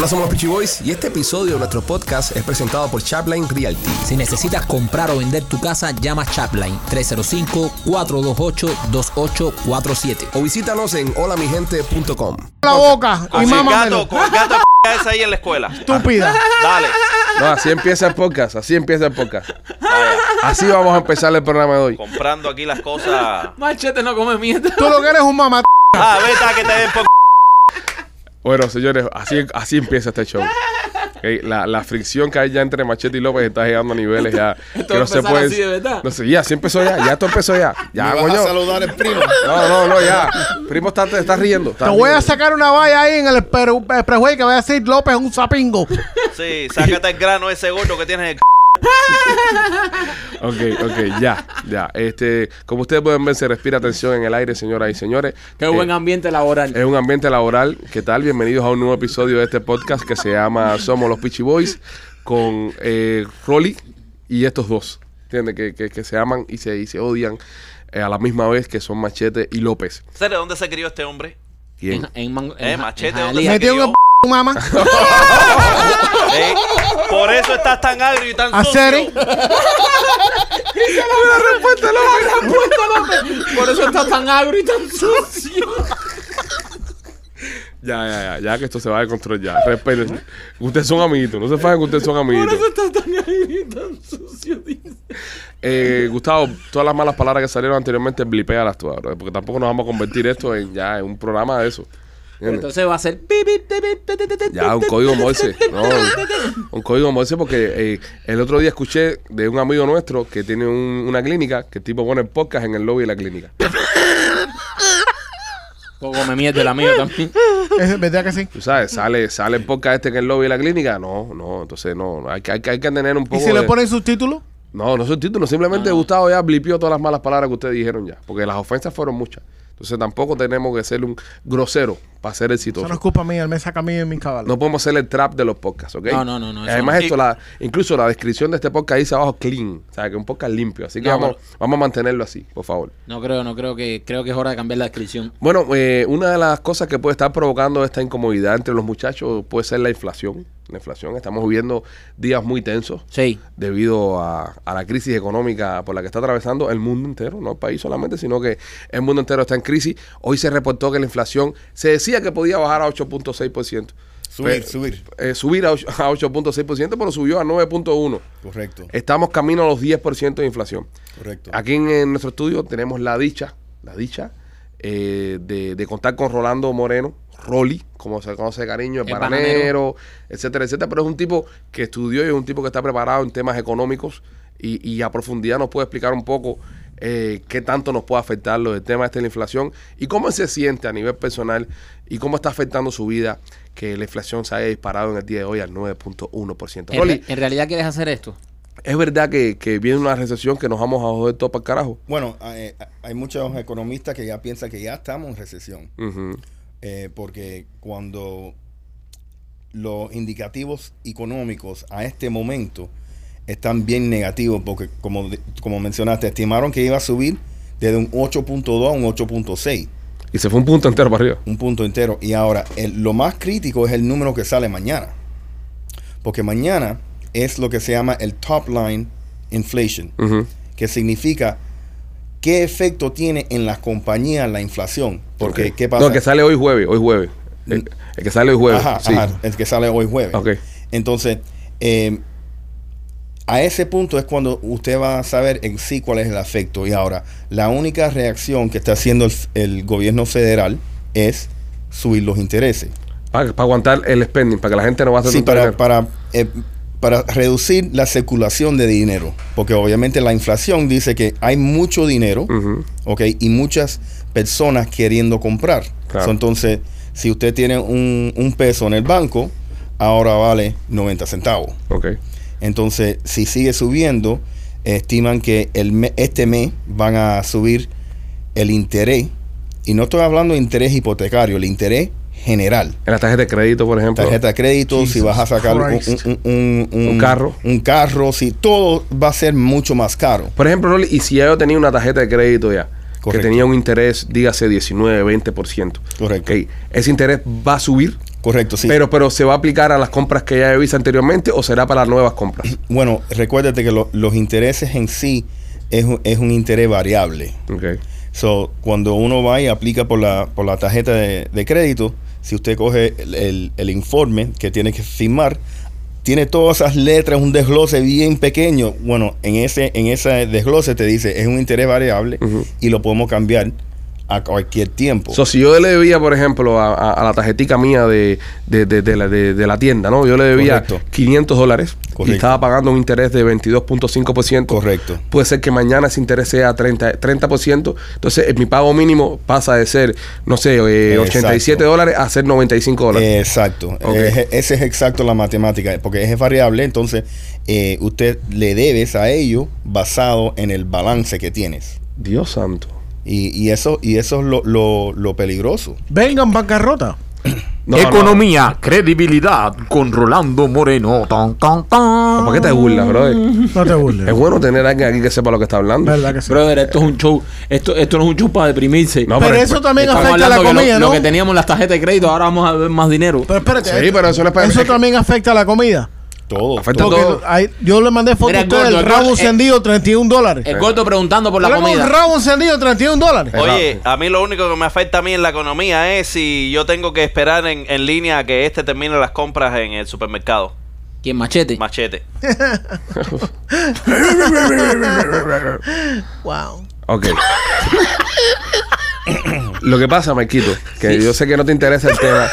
Hola, somos los Peachy Boys y este episodio de nuestro podcast es presentado por Chapline Realty. Si necesitas comprar o vender tu casa, llama Chapline 305-428-2847. O visítanos en holamigente.com. la boca y Así mámamelo. gato, con gato ahí en la escuela. Estúpida. Dale. No, así empieza el podcast, así empieza el podcast. Así vamos a empezar el programa de hoy. Comprando aquí las cosas. Machete no come mierda. Tú lo que eres un mamá. Ah, vete a que te den por Bueno, señores, así, así empieza este show. La, la fricción que hay ya entre Machete y López está llegando a niveles ya que no se puede. así de verdad. No sé, ya, así empezó ya, ya esto empezó ya. Ya, Me vas coño. a saludar el primo. No, no, no, ya. Primo está, te está riendo. está Te voy a sacar una valla ahí en el el prejuez que va a decir López es un sapingo. Sí, sácate el grano ese gordo que tienes en el c. Ok, ok, ya, ya. Este, como ustedes pueden ver, se respira tensión en el aire, señoras y señores. Qué Eh, buen ambiente laboral. Es un ambiente laboral. ¿Qué tal? Bienvenidos a un nuevo episodio de este podcast que se llama Somos los Peachy Boys con eh, Rolly y estos dos. ¿Entiendes? Que, que, que se aman y se, y se odian eh, a la misma vez que son Machete y López. ¿Sabes de dónde se crió este hombre? ¿Quién? En, en Eh, en- machete, en ¿dónde se crió? Mamá. Eh, por eso estás tan agrio y tan ¿A sucio. serio? Por eso está tan agro y tan sucio. Ya, ya, ya, ya que esto se va de control ya. Respeten. Ustedes son amiguitos, no se fajen que ustedes son amiguitos. está tan agro y tan sucio. dice. Eh, Gustavo, todas las malas palabras que salieron anteriormente, blipéalas tú ahora, porque tampoco nos vamos a convertir esto en ya en un programa de eso. Entonces va a ser. Ya, un código Morse. No, un, código Morse porque eh, el otro día escuché de un amigo nuestro que tiene un- una clínica que el tipo pone podcast en el lobby de la clínica. Poco me mierda la mía también. Es verdad que sí. Tú sabes, sale, sale el podcast este en el lobby de la clínica. No, no, entonces no, hay, que- hay, que- hay que tener un ¿Y poco si le de- ponen subtítulos? No, no son títulos, simplemente Gustavo ya blipió todas las malas palabras que ustedes dijeron ya, porque las ofensas fueron muchas. Entonces tampoco tenemos que ser un grosero para ser exitoso. Eso no es culpa mía. Él me saca a mí en mi caballo. No podemos hacer el trap de los podcasts, ¿ok? No, no, no, no, Además, no. esto, la, incluso la descripción de este podcast dice abajo clean, o sea, que un podcast limpio. Así que No, vamos, vamos a mantenerlo así, por favor. No creo, no creo que. Creo que es hora de cambiar la descripción. Bueno, eh, una de las cosas que puede estar provocando esta incomodidad entre los muchachos puede ser la inflación. La inflación, estamos viviendo días muy tensos Sí. debido a, a la crisis económica por la que está atravesando el mundo entero, no el país solamente, sino que el mundo entero está en crisis. Hoy se reportó que la inflación se decía que podía bajar a 8.6%. Subir, Pe- subir. eh, subir a ocho- a 8.6%, pero subió a 9.1%. Correcto, Estamos camino a los 10% de inflación. correcto. Aquí en, en nuestro estudio tenemos la dicha, la dicha eh, de, de contar con Rolando Moreno, Rolly, como se conoce de cariño, el El bananero, etcétera, etcétera. Pero es un tipo que estudió y es un tipo que está preparado en temas económicos y, y a profundidad nos puede explicar un poco eh, qué tanto nos puede afectar lo del tema este de la inflación y cómo se siente a nivel personal y cómo está afectando su vida que la inflación se haya disparado en el día de hoy al 9.1%. En, re- en realidad quieres hacer esto. ¿es verdad que, que viene una recesión que nos vamos a joder todo para el carajo? Bueno, eh, hay muchos economistas que ya piensan que ya estamos en recesión. Eh, porque cuando los indicativos económicos a este momento están bien negativos, porque como, como mencionaste, estimaron que iba a subir desde un 8.2 a un 8.6, Y se fue un punto entero para arriba. un punto entero. Y ahora, el- lo más crítico es el número que sale mañana. Porque mañana es lo que se llama el top line inflation. Que significa qué efecto tiene en las compañías la inflación. Porque. ¿qué pasa? No, el que sale hoy jueves, hoy jueves. El, el que sale hoy jueves. Ajá, sí. ajá, el que sale hoy jueves. Ok. Entonces, eh, a ese punto es cuando usted va a saber en sí cuál es el efecto. Y ahora, la única reacción que está haciendo el, el gobierno federal es subir los intereses. Para, para aguantar el spending, para que la gente no va a hacer Sí, para, para, eh, para reducir la circulación de dinero. Porque obviamente la inflación dice que hay mucho dinero, Ujú. ¿ok? Y muchas personas queriendo comprar. Claro. So, entonces, si usted tiene un, un peso en el banco, ahora vale 90 centavos. Ok. Entonces, si sigue subiendo, estiman que el me- este mes van a subir el interés. Y no estoy hablando de interés hipotecario, el interés general. En la tarjeta de crédito, por ejemplo. Tarjeta de crédito, si vas a sacar un, un- un- un- Un carro. Un carro, si todo va a ser mucho más caro. Por ejemplo, Rolly, y si ya yo tenía una tarjeta de crédito ya, Correcto. que tenía un interés, dígase 19, 20%. Correcto. Ese interés va a subir. Correcto, sí. Pero, pero ¿se va a aplicar a las compras que ya visto anteriormente o será para nuevas compras? bueno, recuérdate que lo- los intereses en sí es, un- es un interés variable. Ok. So, cuando uno va y aplica por la, por la tarjeta de, de crédito, si usted coge el, el- el informe que tiene que firmar, tiene todas esas letras, un desglose bien pequeño. Bueno, en ese, en ese desglose te dice es un interés variable y lo podemos cambiar a cualquier tiempo. So, si yo le debía, por ejemplo, a, a- a la tarjetica mía de, de, la, de- de la tienda, ¿no? Yo le debía Correcto. 500 dólares y estaba pagando un interés de 22.5%. Correcto. Puede ser que mañana ese interés sea 30%. 30%. Entonces, eh, mi pago mínimo pasa de ser, no sé, eh, Exacto. 87 dólares a ser 95 dólares. Exacto. Ok. Es- ese es exacto la matemática, porque es variable, entonces eh, usted le debes a ello basado en el balance que tienes. Dios santo. Y, y eso, y eso es lo, lo- lo peligroso. Vengan bancarrota. No, no, Economía, credibilidad con Rolando Moreno. Tan, tan, tan. no. ¿Por qué te burlas, brother? No te burles. Es bueno tener a alguien aquí que sepa lo que está hablando. ¿Verdad que sí? Brother, esto es un show. Esto, esto no es un show para deprimirse. No, pero pero- eso también afecta a la comida, lo, ¿no? lo que teníamos en las tarjetas de crédito, ahora vamos a ver más dinero. Pero espérate. Sí, pero eso no es para- Eso también afecta a la comida. Todo. Afecta todo. Hay- yo le mandé foto Mira, a el usted gordo, del el rabo eh, encendido, 31 dólares. El gordo preguntando por la comida. un rabo encendido, 31 dólares. Oye, a mí lo único que me afecta a mí en la economía es si yo tengo que esperar en, en línea a que este termine las compras en el supermercado. ¿Quién machete? Machete. Wow. Ok. Lo que pasa, Marquito, que yo sé que no te interesa el tema.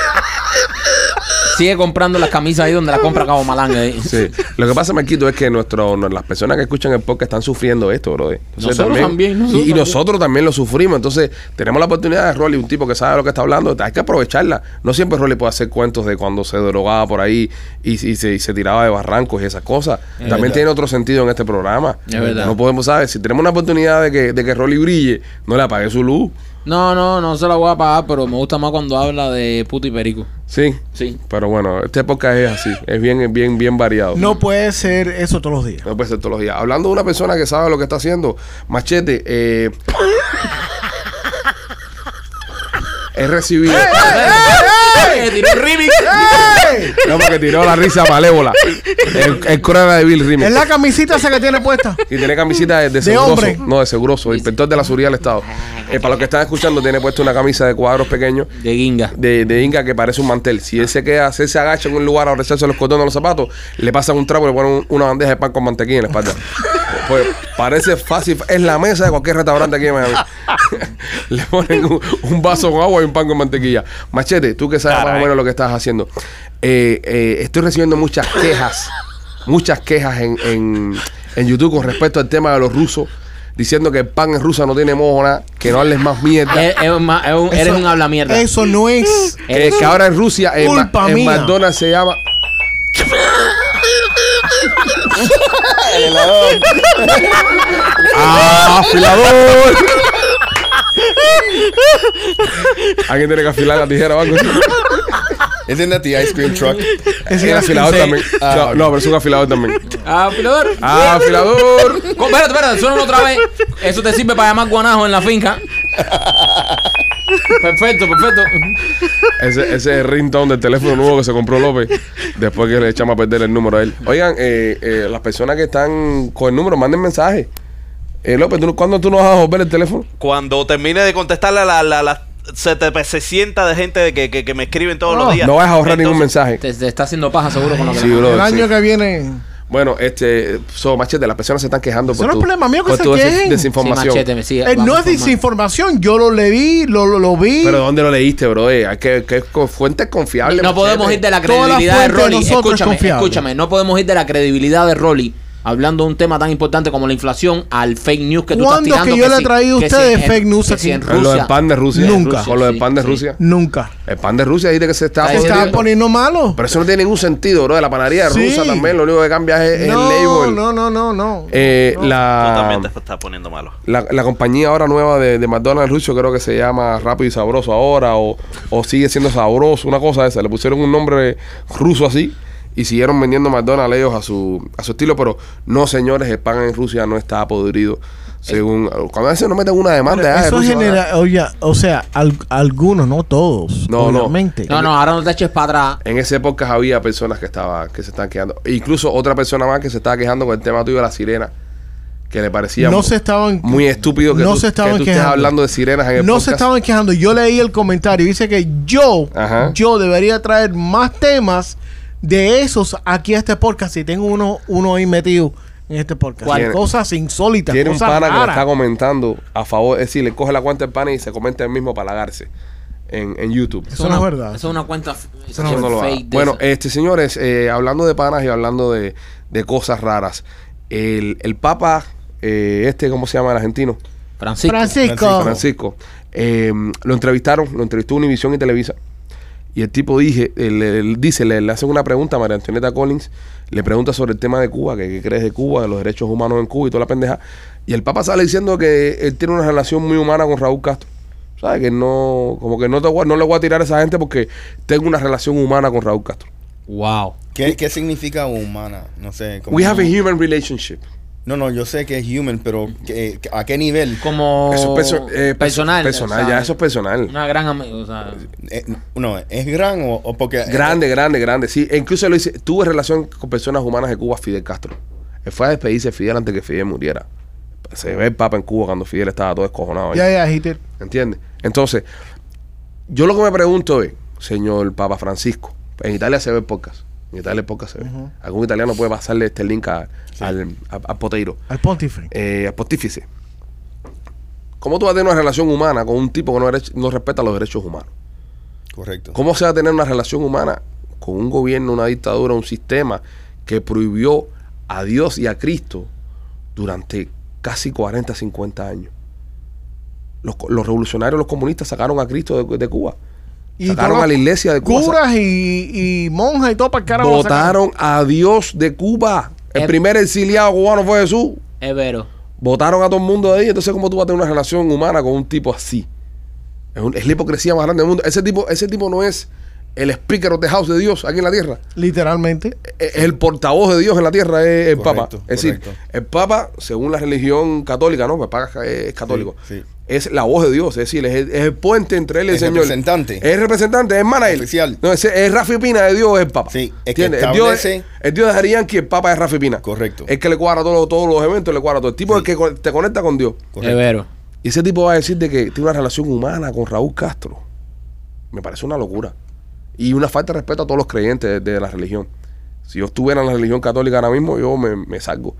Sigue comprando las camisas ahí donde la compra Cabo Malanga. ahí. Sí. Lo que pasa, Marquito, es que nuestro, no- las personas que escuchan el podcast están sufriendo esto, bro. Nosotros también, nosotros y, nosotros también lo sufrimos. Entonces, tenemos la oportunidad de Rolly, un tipo que sabe lo que está hablando. Hay que aprovecharla. No siempre Rolly puede hacer cuentos de cuando se drogaba por ahí y, y se, y se tiraba de barrancos y esas cosas. también verdad. tiene otro sentido en este programa. Es verdad. No podemos saber. Si tenemos una oportunidad de que, de que Rolly brille, no le apague su luz. No, no, no se la voy a pagar, pero me gusta más cuando habla de puto y perico. Sí. Sí. Pero bueno, este podcast es así. Es bien, bien, bien variado. No puede ser eso todos los días. No puede ser todos los días. Hablando de una persona que sabe lo que está haciendo, Machete, eh, he recibido. Eh, tiró un remix. No, porque tiró la risa malévola. El, el cruel de Bill Remix. Es la camisita esa que tiene puesta. Y tiene camisita de, de De seguroso. hombre. No, de seguroso. Inspector de la seguridad del Estado. Eh, para los que están escuchando, tiene puesto una camisa de cuadros pequeños. De guinga. De, de Inca que parece un mantel. Si él se queda, si él se agacha en un lugar a abrazarse los cordones de los zapatos, le pasan un trapo y le ponen un- una bandeja de pan con mantequilla en la espalda. Pues parece fácil, es la mesa de cualquier restaurante aquí en Miami. le ponen un, un vaso con agua y un pan con mantequilla. Machete, tú que sabes más o menos lo que estás haciendo. Eh, eh, estoy recibiendo muchas quejas, muchas quejas en, en, en YouTube con respecto al tema de los rusos. Diciendo que el pan en rusa no tiene mojo nada, que no hables más mierda. Es- es ma- es un- eres Eso- un habla mierda. Eso no es. Que, que ahora en Rusia, en, Ma- Culpa en mía. McDonald's se llama. ¡Ah, afilador! Alguien tiene que afilar la tijera o algo. Isn't that the ice cream truck? Es un afilador sí. también. Ah, no, pero es un afilador también. Afilador. ¡Ah, afilador! Co- Espérate, espérate, suena otra vez. Eso te sirve para llamar guanajo en la finca. Perfecto, perfecto. Ese, ese es el ringtone del teléfono nuevo que se compró López después que le echamos a perder el número a él. Oigan, eh, eh, las personas que están con el número, manden mensaje. Eh, López, ¿tú, ¿cuándo tú nos vas a volver el teléfono? Cuando termine de contestarle a la, la, la 700 de gente que, que, que me escriben todos No, los días. No vas a ahorrar ningún mensaje. Te, te está haciendo paja seguro con lo que Sí, le- bro. El sí. año que viene. Bueno, este, so, machete, las personas se están quejando Eso por no es tu, problema mío que por se tu des- quejen. Sí, desinformación. machete, me sigue. Eh, no es desinformación. Yo lo leí, lo, lo, lo vi. Pero ¿dónde lo leíste, bro? Eh, hay que, que fuentes confiables. No podemos ir de la credibilidad de Rolly. es Escúchame, escúchame. No podemos ir de la credibilidad de Rolly. Hablando de un tema tan importante como la inflación al fake news que tú estás ¿Cuándo tirando. que yo le he traído a ustedes fake news aquí? en Con lo del Rusia- pan de Rusia. Nunca. Con lo del pan de. Rusia. Nunca. El pan de Rusia dice que se está Está Se está poniendo malo. Pero eso no tiene ningún sentido, bro. La panadería Sí. rusa también, lo único que cambia es, no, el label. no, no, no, no. Eh, Tú también te la, estás poniendo malo. la, la compañía ahora nueva de, de McDonald's ruso creo que se llama Rápido y Sabroso ahora o, o sigue siendo sabroso, una cosa esa. Le pusieron un nombre ruso así y siguieron vendiendo McDonald's ellos a su, a su estilo, pero no señores, el pan en Rusia no está podrido. Según, cuando a veces no meten una demanda, Eso a ganar. genera, oye, o sea, al- algunos, no todos. No, no. obviamente. No, no, ahora no te eches para atrás. En ese podcast había personas que estaba, que se estaban quejando. E incluso otra persona más que se estaba quejando con el tema tuyo de la sirena. Que le parecía No mu- se estaban- muy estúpido que no tú, se estaban que tú estés hablando de sirenas en el No podcast. se estaban quejando. Yo leí el comentario. Dice que yo, Ajá. yo debería traer más temas de esos aquí a este podcast. Si tengo uno, uno ahí metido en este podcast. ¿Cuál? Cosas insólitas, Tiene un pana que le está comentando a favor, es decir, le coge la cuenta del pana y se comenta el mismo para lagarse en, en YouTube. Eso no es verdad. Eso es una cuenta Eso no fake de Bueno, esa. este señores, eh, hablando de panas y hablando de, de cosas raras, el, el Papa, eh, este, ¿cómo se llama el argentino? Francisco. Francisco. Francisco. eh, lo entrevistaron, lo entrevistó Univision y Televisa. Y el tipo dije, él, él dice, le, le hacen una pregunta a María Antonieta Collins, le pregunta sobre el tema de Cuba, que qué crees de Cuba, de los derechos humanos en Cuba y toda la pendeja. Y el Papa sale diciendo que él tiene una relación muy humana con Raúl Castro. ¿Sabes? Que no, como que no, te voy a- no le voy a tirar a esa gente porque tengo una relación humana con Raúl Castro. Wow. ¿Qué, qué significa humana? No sé. como- We have a human relationship. No, no, yo sé que es human, pero ¿qué- ¿a qué nivel? Como Eso es perso- eh, perso- personal. Personal, o sea, ya eso es personal. Una gran amiga. O sea, Eh, no, ¿es gran o, o porque... Grande, grande, grande. Sí, e incluso lo dice, tuve relación con personas humanas de Cuba, Fidel Castro. Él fue a despedirse de Fidel antes que Fidel muriera. Se ve el Papa en Cuba cuando Fidel estaba todo escojonado ahí. Ya, ya, Hitler. ¿Entiendes? Entonces, yo lo que me pregunto es, señor Papa Francisco, en Italia se ve podcast. En Italia el podcast se ve. Algún italiano puede pasarle este link a- al, a- al poteiro, Al pontífice. eh, al pontífice. ¿Cómo tú vas a tener una relación humana con un tipo que no, respeta los derechos humanos? Correcto. ¿Cómo se va a tener una relación humana con un gobierno, una dictadura, un sistema que prohibió a Dios y a Cristo durante casi 40, 50 años? Los, los revolucionarios, los comunistas sacaron a Cristo de, de Cuba. Sacaron todos a la iglesia de Cuba. Curas y, y monjas y todo para el carajo. sacaron. Votaron a Dios de Cuba. El Eh. primer exiliado cubano fue Jesús. es vero. Votaron a todo el mundo de ahí. Entonces, ¿cómo tú vas a tener una relación humana con un tipo así? Es, un- es la hipocresía más grande del mundo. Ese tipo, ese tipo no es el speaker of the house de Dios aquí en la tierra. Literalmente. Es el portavoz de Dios en la tierra, es el Papa. Correcto, Es decir, el Papa, según la religión católica, ¿no? El Papa es católico. Sí, sí. Es la voz de Dios, es decir, es el, es el puente entre él y el, El Señor. representante. Es el representante, es el manager. Oficial. No, es, es Rafi Pina de Dios, es el Papa. Sí, es que el, Dios, el Dios de Jarián, que el Papa es Rafi Pina. Correcto. Es que le cuadra todo- todos los eventos, le cuadra todo. El tipo es el que te conecta con Dios. Es Correcto. vero. Y ese tipo va a decir de que tiene una relación humana con Raúl Castro. Me parece una locura. Y una falta de respeto a todos los creyentes de, de la religión. Si yo estuviera en la religión católica ahora mismo, yo me, me salgo.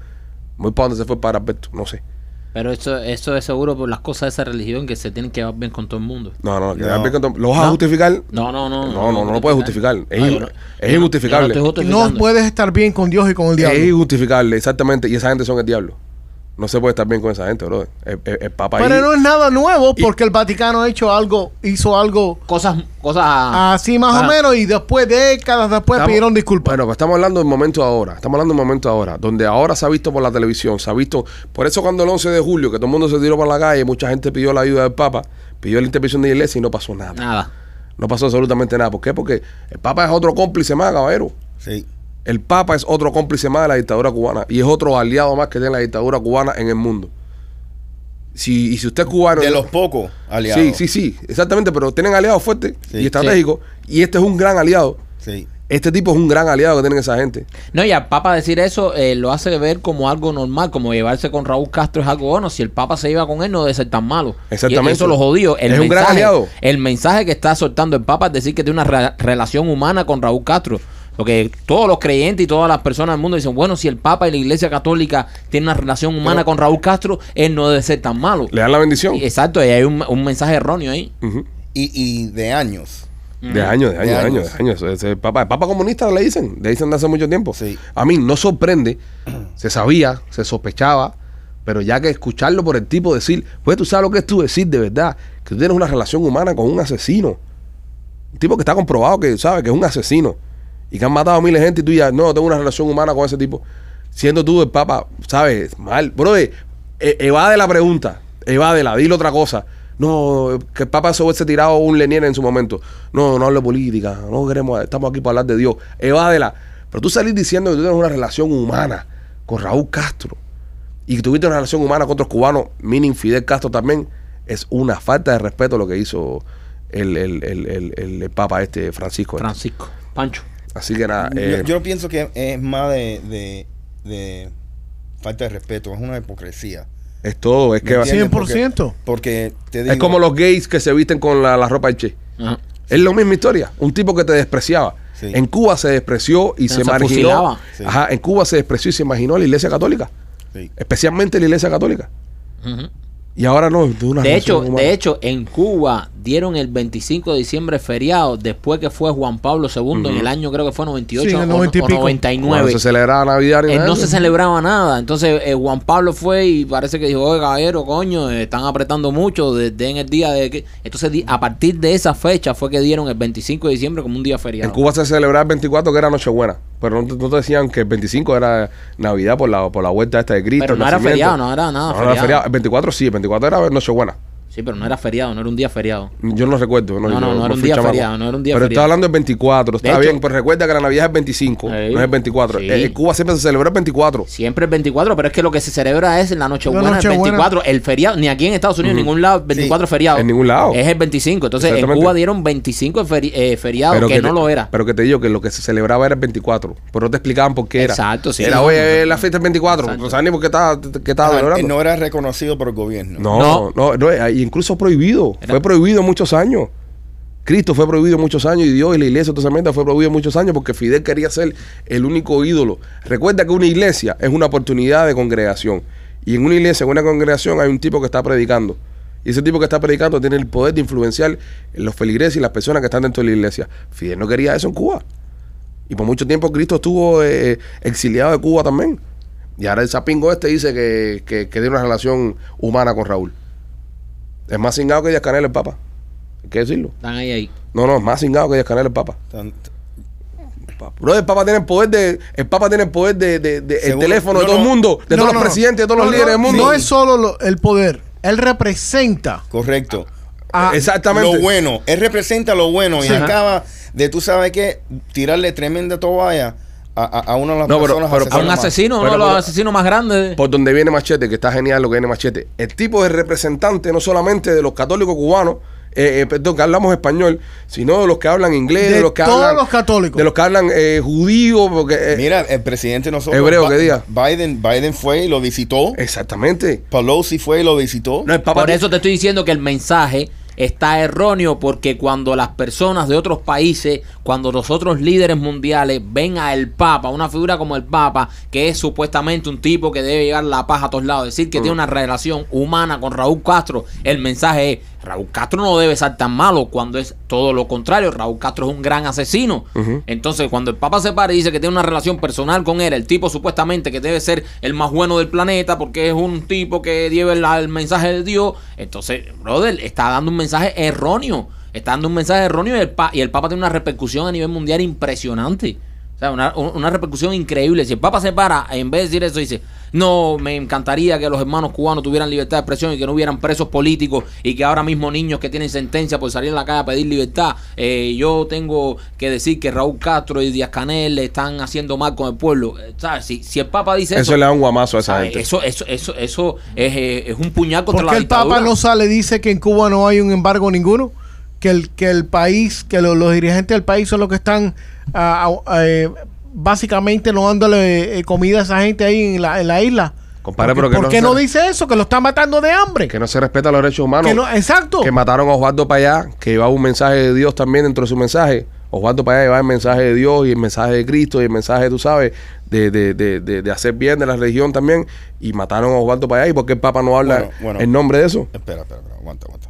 Voy para donde se fue para Alberto, no sé. Pero eso, eso es seguro por las cosas de esa religión que se tienen que llevar bien con todo el mundo. No, no, que No. Alberto- ¿lo vas a No. justificar? No, no, no. No, no, no lo puedes justificar. Es, No, no- es no- injustificable. no No puedes estar bien con Dios y con el es diablo. injustificable, exactamente. Y esa gente son el diablo. No se puede estar bien con esa gente, bro. El, el- el Papa Pero ahí- no es nada nuevo Y- porque el Vaticano ha hecho algo, hizo algo Cosas, cosas. así más o menos y después, décadas después, Estamos- pidieron disculpas. Bueno, pues estamos hablando del momento ahora. Estamos hablando del momento ahora. Donde ahora se ha visto por la televisión. Se ha visto. Por eso, cuando el 11 de julio, que todo el mundo se tiró por la calle, mucha gente pidió la ayuda del Papa, pidió la intervención de la iglesia y no pasó nada. Nada. No pasó absolutamente nada. ¿Por qué? Porque el Papa es otro cómplice más, caballero. Sí. El Papa es otro cómplice más de la dictadura cubana y es otro aliado más que tiene la dictadura cubana en el mundo. Si, y si usted es cubano. De los pocos aliados. Sí, sí, sí, exactamente, pero tienen aliados fuertes Sí. y estratégicos. Y este es un gran aliado. Sí. Este tipo es un gran aliado que tienen esa gente. No, y al Papa decir eso eh, lo hace ver como algo normal, como llevarse con Raúl Castro es algo bueno. Si el Papa se iba con él, no debe ser tan malo. Exactamente. Y eso lo jodió. El Es un gran mensaje- aliado. El mensaje que está soltando el Papa es decir que tiene una re- relación humana con Raúl Castro. Porque todos los creyentes y todas las personas del mundo dicen, bueno, si el Papa y la Iglesia Católica tienen una relación humana Pero- con Raúl Castro, él no debe ser tan malo. Le dan la bendición. Y- Exacto, y hay un, un mensaje erróneo ahí. Y, y de años. De años, de años, de De años, años. de años. Ese papa, el papa comunista le dicen, le dicen de hace mucho tiempo. Sí. A mí no sorprende, se sabía, se sospechaba, pero ya que escucharlo por el tipo decir, pues tú sabes lo que es tú decir de verdad, que tú tienes una relación humana con un asesino. Un tipo que está comprobado que sabe que es un asesino y que han matado a miles de gente y tú ya, no, tengo una relación humana con ese tipo. Siendo tú el papa, sabes, mal. Bro, eh, evade la pregunta, evádela, dile otra cosa. No, que el Papa se hubiese tirado un Lenier en su momento. No, no hable política. No queremos, estamos aquí para hablar de Dios. Evádela. Pero tú salir diciendo que tú tienes una relación humana con Raúl Castro y tuviste una relación humana con otros cubanos, mini Fidel Castro también, es una falta de respeto lo que hizo el, el- el- el Papa este Francisco. Francisco. Pancho. Así que nada, Yo- eh, yo, pienso que es más de, de- de falta de respeto, es una hipocresía. es todo, es ¿Me que entiendes? 100%. Porque, porque te digo, es como los gays que se visten con la, la ropa de Che. Ajá. Es la misma historia. Un tipo que te despreciaba. Sí. En Cuba se despreció y Se se, se marginó. Sí. Ajá, en Cuba se despreció y se marginó la iglesia católica. Sí. Especialmente la iglesia católica. Y ahora no, de una De hecho, humana. de hecho, en Cuba dieron el 25 de diciembre feriado después que fue Juan Pablo II en el año creo que fue 98 Sí, o, 90 y o pico. 99. Cuando se celebraba Navidad ni Eh, no se celebraba nada. Entonces eh, Juan Pablo fue y parece que dijo, oye caballero, coño, eh, están apretando mucho desde en el día de que... Entonces di- a partir de esa fecha fue que dieron el 25 de diciembre como un día feriado. En Cuba se celebraba el 24 que era Nochebuena. Pero no, te- no te decían que el 25 era Navidad por la, por la vuelta esta de Cristo. Pero no era feriado, no era nada No, no era feriado. El 24 sí, el 24 era Nochebuena. Sí, pero no era feriado, no era un día feriado. Yo no recuerdo. No, No, no, no era un día chamaco. feriado, no era un día Pero feriado. estaba hablando del 24. De Está hecho- bien, pero recuerda que la Navidad es el 25, Ey. no es el 24. Sí. Eh, En Cuba siempre se celebra el 24. Siempre el 24, pero es que lo que se celebra es la Nochebuena, La Nochebuena. el 24. El feriado, ni aquí en Estados Unidos, en ningún lado, 24 es feriado. En ningún lado. Es el 25. Entonces en. Cuba dieron 25 feri- eh, feriado, que, te- no lo era. Pero que te digo que lo que se celebraba era el 24. Pero no te explicaban por qué era. Exacto, sí. Era, No, oye, no, la fiesta del 24. Exacto. No sabes ni por qué estaba, qué estaba no era reconocido por el gobierno. No, No. no, no, eh, incluso prohibido. Era- Fue prohibido muchos años. Cristo fue prohibido muchos años y Dios y la iglesia totalmente fue prohibido muchos años porque Fidel quería ser el único ídolo. Recuerda que una iglesia es una oportunidad de congregación. Y en una iglesia, en una congregación, hay un tipo que está predicando. Y ese tipo que está predicando tiene el poder de influenciar en los feligreses y las personas que están dentro de la iglesia. Fidel no quería eso en Cuba. Y por mucho tiempo Cristo estuvo eh, exiliado de Cuba también. Y ahora el sapingo este dice que, que, que tiene una relación humana con Raúl. Es más cingado que Díaz Canel el Papa. Hay que decirlo. Están ahí, ahí. No, no, es más cingado que Díaz Canel el Papa. Tan- Bro, el Papa tiene el poder de. El Papa tiene el poder de, de- de- el teléfono de No, todo el mundo, de No, todos no, los presidentes, de todos No, los líderes no, del mundo. No es solo lo- el poder, él representa Correcto. a, Exactamente. Lo bueno, él representa lo bueno y acaba de, tú sabes qué, tirarle tremenda toalla a, a, a una de las No, pero- personas pero- A un más. asesino, uno de los asesinos más grandes. Por donde viene Machete, que está genial lo que viene Machete. El tipo es representante no solamente de los católicos cubanos, eh, eh, perdón, que hablamos español, sino de los que hablan inglés, de, De los que todos hablan. los católicos. De los que hablan eh, judío, porque. eh, Mira, el presidente de nosotros, Hebreo, Ba- ¿qué diga? Biden, Biden fue y lo visitó. Exactamente. Pelosi fue y lo visitó. No, el Papa Por eso te estoy diciendo que el mensaje está erróneo porque cuando las personas de otros países, cuando los otros líderes mundiales ven a el Papa, una figura como el Papa, que es supuestamente un tipo que debe llevar la paz a todos lados, decir que tiene una relación humana con Raúl Castro, el mensaje es, Raúl Castro no debe ser tan malo cuando es todo lo contrario, Raúl Castro es un gran asesino. Entonces, cuando el Papa se para y dice que tiene una relación personal con él, el tipo supuestamente que debe ser el más bueno del planeta porque es un tipo que lleva el, el mensaje de Dios, entonces, brother, está dando un mensaje erróneo. Está dando un mensaje erróneo y el, pa- y el Papa tiene una repercusión a nivel mundial impresionante. O sea, una, un- una repercusión increíble. Si el Papa se para, en vez de decir eso, dice, no, me encantaría que los hermanos cubanos tuvieran libertad de expresión y que no hubieran presos políticos y que ahora mismo niños que tienen sentencia por salir a la calle a pedir libertad. Eh, yo tengo que decir que Raúl Castro y Díaz Canel le están haciendo mal con el pueblo. Eh, ¿sabes? Si, si el Papa dice eso, Eso le da un guamazo a esa ¿sabes? gente. eso, eso, eso, eso es, eh, es un puñal contra porque la el dictadura. Papa no sale y dice que en Cuba no hay un embargo ninguno, que el que el país, que lo- los dirigentes del país son los que están ah, ah, eh, básicamente no dándole eh, comida a esa gente ahí en la, en la isla. Compadre, ¿Por, pero que por no qué se- no dice eso? Que lo está matando de hambre. Que no se respeta los derechos humanos. Que no- exacto. que mataron a Osvaldo Payá, que llevaba un mensaje de Dios también dentro de su mensaje. Osvaldo Payá llevaba el mensaje de Dios y el mensaje de Cristo y el mensaje, tú sabes, de, de, de, de, de hacer bien de la religión también. Y mataron a Osvaldo Payá. ¿Y por qué el Papa no habla Bueno, bueno. en nombre de eso? Espera, espera, espera, aguanta, aguanta.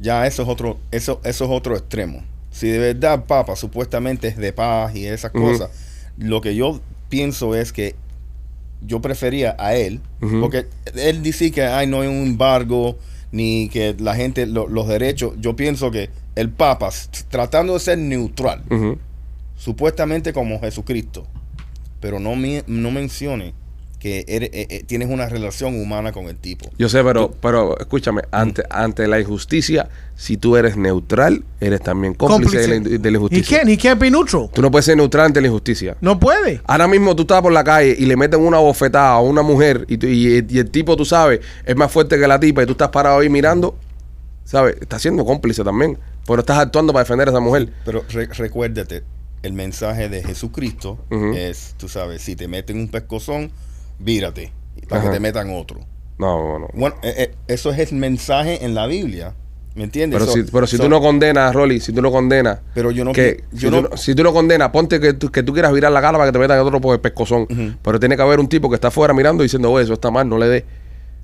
Ya eso es otro, eso, eso es otro extremo. Si de verdad el Papa supuestamente es de paz y esas cosas, lo que yo pienso es que yo prefería a él, porque él dice que ay, no hay un embargo, ni que la gente, lo- los derechos, yo pienso que el Papa, tratando de ser neutral, supuestamente como Jesucristo, pero no, no mencione que eres- eh, eh, tienes una relación humana con el tipo. Yo sé, pero, pero escúchame, ante, ante la injusticia, si tú eres neutral, eres también cómplice, de la, in- de la He injusticia. can't, he can't be neutral. Tú no puedes ser neutral ante la injusticia. No puede. Ahora mismo tú estás por la calle y le meten una bofetada a una mujer y, tú- y- y el tipo, tú sabes, es más fuerte que la tipa y tú estás parado ahí mirando, ¿sabes? Estás siendo cómplice también. Pero estás actuando para defender a esa mujer. Pero re- recuérdate, el mensaje de Jesucristo Ujú. es, tú sabes, si te meten un pescozón, vírate, para Ajá. que te metan otro. No, no, no. Bueno, eh, eh, eso es el mensaje en la Biblia, ¿me entiendes? Pero So- si, pero si so- tú no condenas, Rolly, si tú no condenas, Pero yo no que, si, yo tú no- no, si tú no condenas, ponte que tú, que tú quieras virar la cara para que te metan otro por el pescozón. Pero tiene que haber un tipo que está afuera mirando y diciendo, oye, eso está mal, no le dé.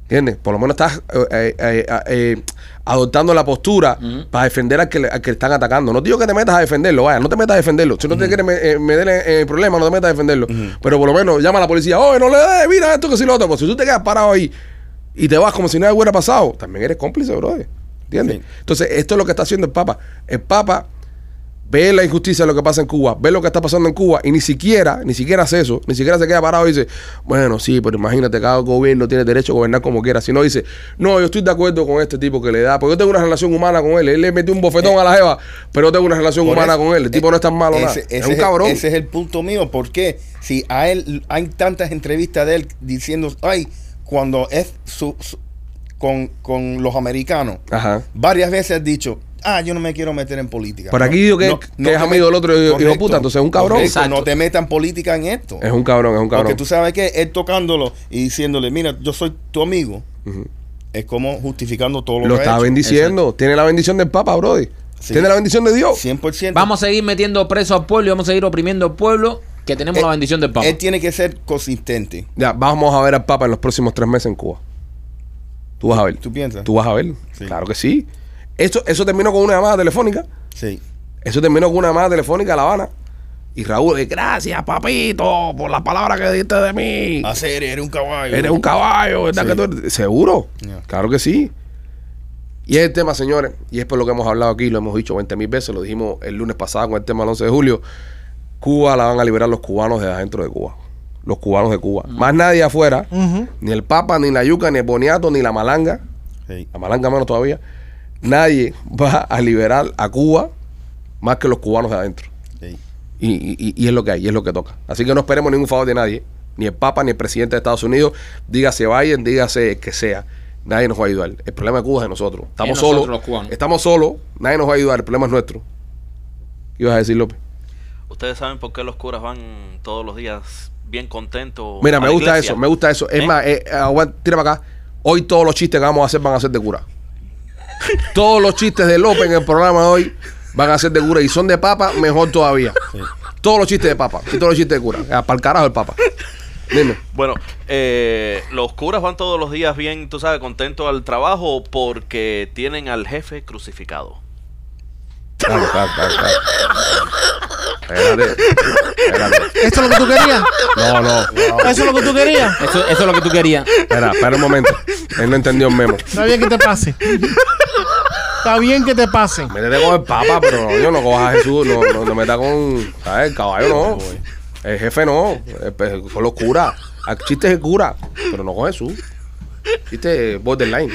¿Entiendes? Por lo menos estás eh, eh, eh, adoptando la postura para defender al que, le- al que están atacando. No digo que te metas a defenderlo, vaya, no te metas a defenderlo. Si no te quieres me- meter en el problema, no te metas a defenderlo. Pero por lo menos llama a la policía, oye, no le dé, mira esto que si lo otro. Pues si tú te quedas parado ahí y te vas como si nada hubiera pasado, también eres cómplice, brother. ¿Entiendes? Sí. Entonces, esto es lo que está haciendo el Papa. El Papa ve la injusticia de lo que pasa en Cuba, ve lo que está pasando en Cuba y ni siquiera, ni siquiera hace eso, ni siquiera se queda parado y dice, bueno, sí, pero imagínate, cada gobierno tiene derecho a gobernar como quiera. Sino dice, no, yo estoy de acuerdo con este tipo que le da, porque yo tengo una relación humana con él. Él le metió un bofetón a la jeva, pero yo tengo una relación Eh, humana eso, con él. El tipo eh, no es tan malo, nada. ese- Es ese un cabrón. Ese es el punto mío. porque Si a él hay tantas entrevistas de él diciendo, ay, cuando es su, su- con, con los americanos, Ajá. varias veces ha dicho, ah, yo no me quiero meter en política. Por aquí digo que- no- que no es amigo del otro hijo- hijo Correcto, puta, entonces es un cabrón. correcto. No te metan política en esto. Es un cabrón, es un cabrón. Porque tú sabes que él tocándolo y diciéndole, mira, yo soy tu amigo, es como justificando todo lo, Lo que está ha hecho. bendiciendo. Tiene la bendición del Papa, Brody. Sí. Tiene la bendición de Dios. 100%. Vamos a seguir metiendo preso al pueblo y vamos a seguir oprimiendo al pueblo que tenemos Eh, la bendición del Papa. Él tiene que ser consistente. Ya, vamos a ver al Papa en los próximos tres meses en Cuba. Tú vas a ver. ¿Tú piensas? Tú vas a ver. Sí. Claro que sí. Eso, eso terminó con una llamada telefónica. Sí. Eso terminó con una llamada telefónica a La Habana. Y Raúl, eh, gracias, papito, por la palabra que dijiste de mí. Hacer, eres un caballo. Eres un caballo, ¿verdad? Sí. que tú eres? Seguro. Claro que sí. Y es el tema, señores, y es por lo que hemos hablado aquí, lo hemos dicho 20 mil veces, lo dijimos el lunes pasado con el tema del 11 de julio. Cuba la van a liberar los cubanos de adentro de Cuba. Los cubanos de Cuba. Más nadie afuera, ni el Papa, ni la Yuca, ni el Boniato, ni la Malanga, Sí. la Malanga menos todavía. Nadie va a liberar a Cuba más que los cubanos de adentro. Sí. Y, y- y es lo que hay, y es lo que toca. Así que no esperemos ningún favor de nadie, ni el Papa, ni el presidente de Estados Unidos, dígase Biden, dígase el que sea. Nadie nos va a ayudar. El problema de Cuba es de nosotros. Estamos Es nosotros solos. los. Estamos solos, nadie nos va a ayudar. El problema es nuestro. ¿Qué ibas a decir, López? Ustedes saben por qué los curas van todos los días bien contentos. Mira, a me la gusta iglesia? eso, me gusta eso. Es ¿Eh? más, eh, aguanta, tira para acá. Hoy todos los chistes que vamos a hacer van a ser de cura. Todos los chistes de López en el programa de hoy van a ser de cura. Y son de papa, mejor todavía. Todos los chistes de papa y todos los chistes de cura. Ah, Para el carajo el papa. Dime. Bueno, eh, los curas van todos los días bien, tú sabes, contentos al trabajo porque tienen al jefe crucificado. Claro, claro, claro. Espérate. Espérate. ¿Esto es lo que tú querías? No, no. ¿Eso es lo que tú querías? Eso, eso es lo que tú querías. Espera, espera un momento. Él no entendió el memo. Está bien que te pase. Está bien que te pase. Métete con el papa, pero no, yo no cojas a Jesús, no, no, no meta con. ¿Sabes? El caballo no. El jefe no. El con los curas. Hay Chistes de cura, pero no con Jesús. Chiste borderline.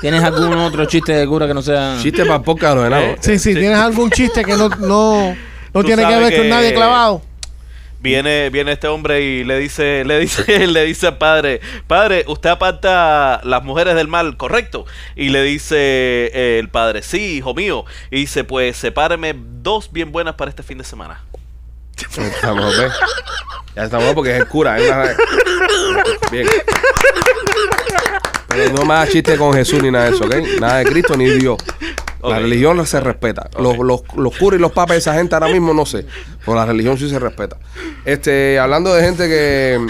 ¿Tienes algún otro chiste de cura que no sea? Chiste para el de los enanos. Sí, sí, tienes algún chiste que no, no, no tiene que ver con nadie clavado. Viene, viene este hombre y le dice, le dice, le dice al padre, padre, usted aparta las mujeres del mal, correcto. Y le dice eh, el padre, sí, hijo mío. Y dice, pues sepáreme dos bien buenas para este fin de semana. Estamos, ¿ves? Ya estamos porque es el cura. Bien. Pero no más chiste con Jesús ni nada de eso, ¿ok? Nada de Cristo ni Dios. La religión se respeta. Los, los, los curas y los papas, esa gente ahora mismo no sé. Pero la religión sí se respeta. Este, hablando de gente que.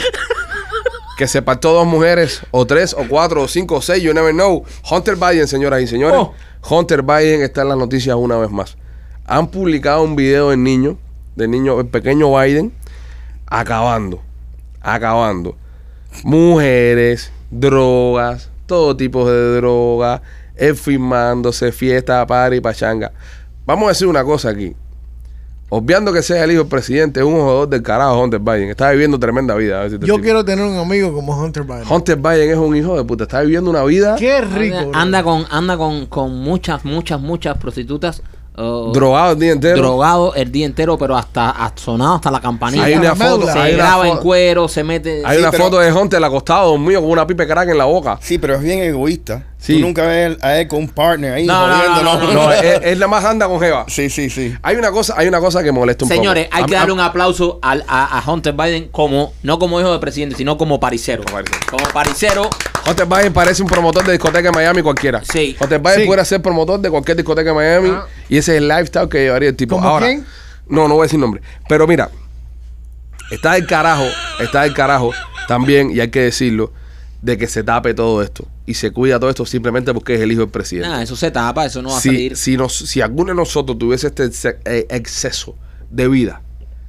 Que se partó dos mujeres, o tres, o cuatro, o cinco, o seis, you never know. Hunter Biden, señoras y señores. Oh. Hunter Biden está en las noticias una vez más. Han publicado un video del niño, del niño, el pequeño Biden, acabando, acabando. Mujeres, drogas, todo tipo de drogas, él firmándose, fiesta, party, pachanga. Vamos a decir una cosa aquí. obviando que sea el hijo del presidente, es un jugador del carajo Hunter Biden. Está viviendo tremenda vida. a ver si te Yo quiero tener un amigo como Hunter Biden. Hunter Biden es un hijo de puta. Está viviendo una vida Qué rico. Anda, con, anda con, con muchas, muchas, muchas prostitutas. oh, drogado el día entero. drogado el día entero, pero hasta, hasta sonado hasta la campanilla. Hay una foto, se hay una graba en cuero, se mete. hay Sí, una pero- foto de Hunter acostado dormido con una pipe crack en la boca. Sí, pero es bien egoísta. Sí. Tú nunca ves a él con un partner ahí. No, no, no, no, No, él, él nada más anda con Jeva. Sí, sí, sí. Hay una cosa, hay una cosa que molesta un Señores, poco. hay A- que a- darle un aplauso al- a, a Hunter Biden como, no como hijo de presidente, sino como paricero. Como paricero. Como paricero, Hunter Biden parece un promotor de discoteca en Miami cualquiera. Sí. Hunter Biden Sí. puede ser promotor de cualquier discoteca en Miami Ah. y ese es el lifestyle que llevaría el tipo. ¿Como Ahora, quién? no, no voy a decir nombre. Pero mira, está el carajo, está el carajo también, y hay que decirlo, de que se tape todo esto y se cuida todo esto simplemente porque es el hijo del presidente. nada, eso se tapa, eso no va a si, salir. si, nos, si alguno de nosotros tuviese este eh, exceso de vida,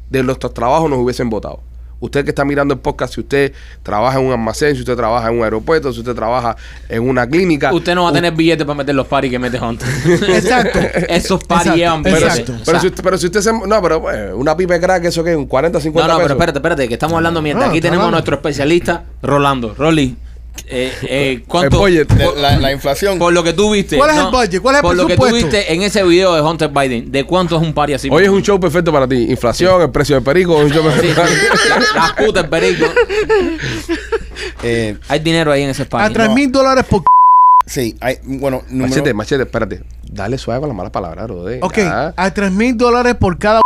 de nuestros trabajos nos hubiesen votado. Usted que está mirando el podcast, si usted trabaja en un almacén, si usted trabaja en un aeropuerto, si usted trabaja en una clínica. Usted no va a tener billetes para meter los paris que mete Hunter. Exacto. Esos paris Exacto, llevan Pero, billetes. exacto. O pero sea, si usted, pero si usted se. No, pero eh, una pipa de crack, ¿eso qué? ¿Un 40, 50 no, no, pero espérate, espérate, que estamos hablando mientras No, aquí tenemos a nuestro especialista, Rolando. Rolly, eh, eh, ¿cuánto? El budget. De- La, la inflación. Por lo que tú viste. ¿Cuál es el budget? ¿Cuál es el Por lo que tú presupuesto? viste en ese video de Hunter Biden, ¿de cuánto es un pari así? Hoy es un show perfecto para ti. Inflación, el precio del perico, un show Sí, perfecto. La- Las putas, el perico. eh, Hay dinero ahí en ese A pari. 3 mil dólares por. sí, hay, bueno, número- Machete, machete, espérate. Dale suave con las malas palabras, bro. Ok, Ya. a 3 mil dólares por cada.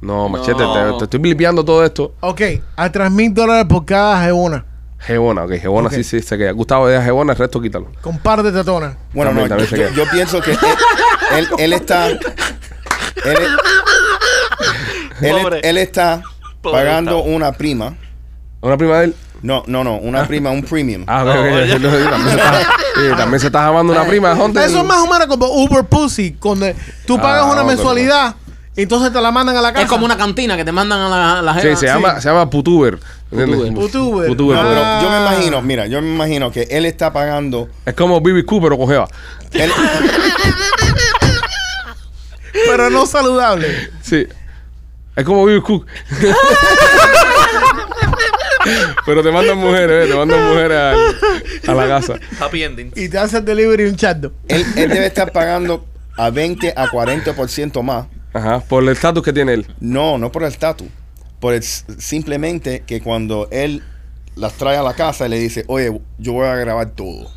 No, machete, No. Te, te estoy blipeando todo esto. Ok, a 3 mil dólares por cada jebona. Jebona, ok, Jebona sí, sí, se queda. Gustavo deja Jebona, el resto quítalo. Con par de tetonas. Bueno, También, no, también se yo, queda. yo pienso que él, él, él está. Él, él- Pobre. él está Pobre pagando Gustavo. una prima. ¿Una prima de él? No, no, no, una prima, un premium. Ah, ok, ok. oye. Sí, también, se está, sí, también se está llamando una prima de Hunter. Eso es más o menos como Uber Pussy. Cuando tú pagas Ah, una ok, mensualidad, entonces te la mandan a la casa. Es como una cantina que te mandan a la, a la Sí, jeva. se llama, se llama Putuber. Ah. Pero pero- yo me imagino, mira, yo me imagino que él está pagando. Es como BB Cooper o con Jeva. él- Pero no saludable. Sí. Es como BB Cook. pero te mandan mujeres, eh, te mandan mujeres a, a la casa. Happy ending. Y te hace el delivery un chato. él, él debe estar pagando a 20 a 40% más. Ajá, por el estatus que tiene él. No, no por el estatus. Por el, simplemente que cuando él las trae a la casa y le dice, oye, yo voy a grabar todo.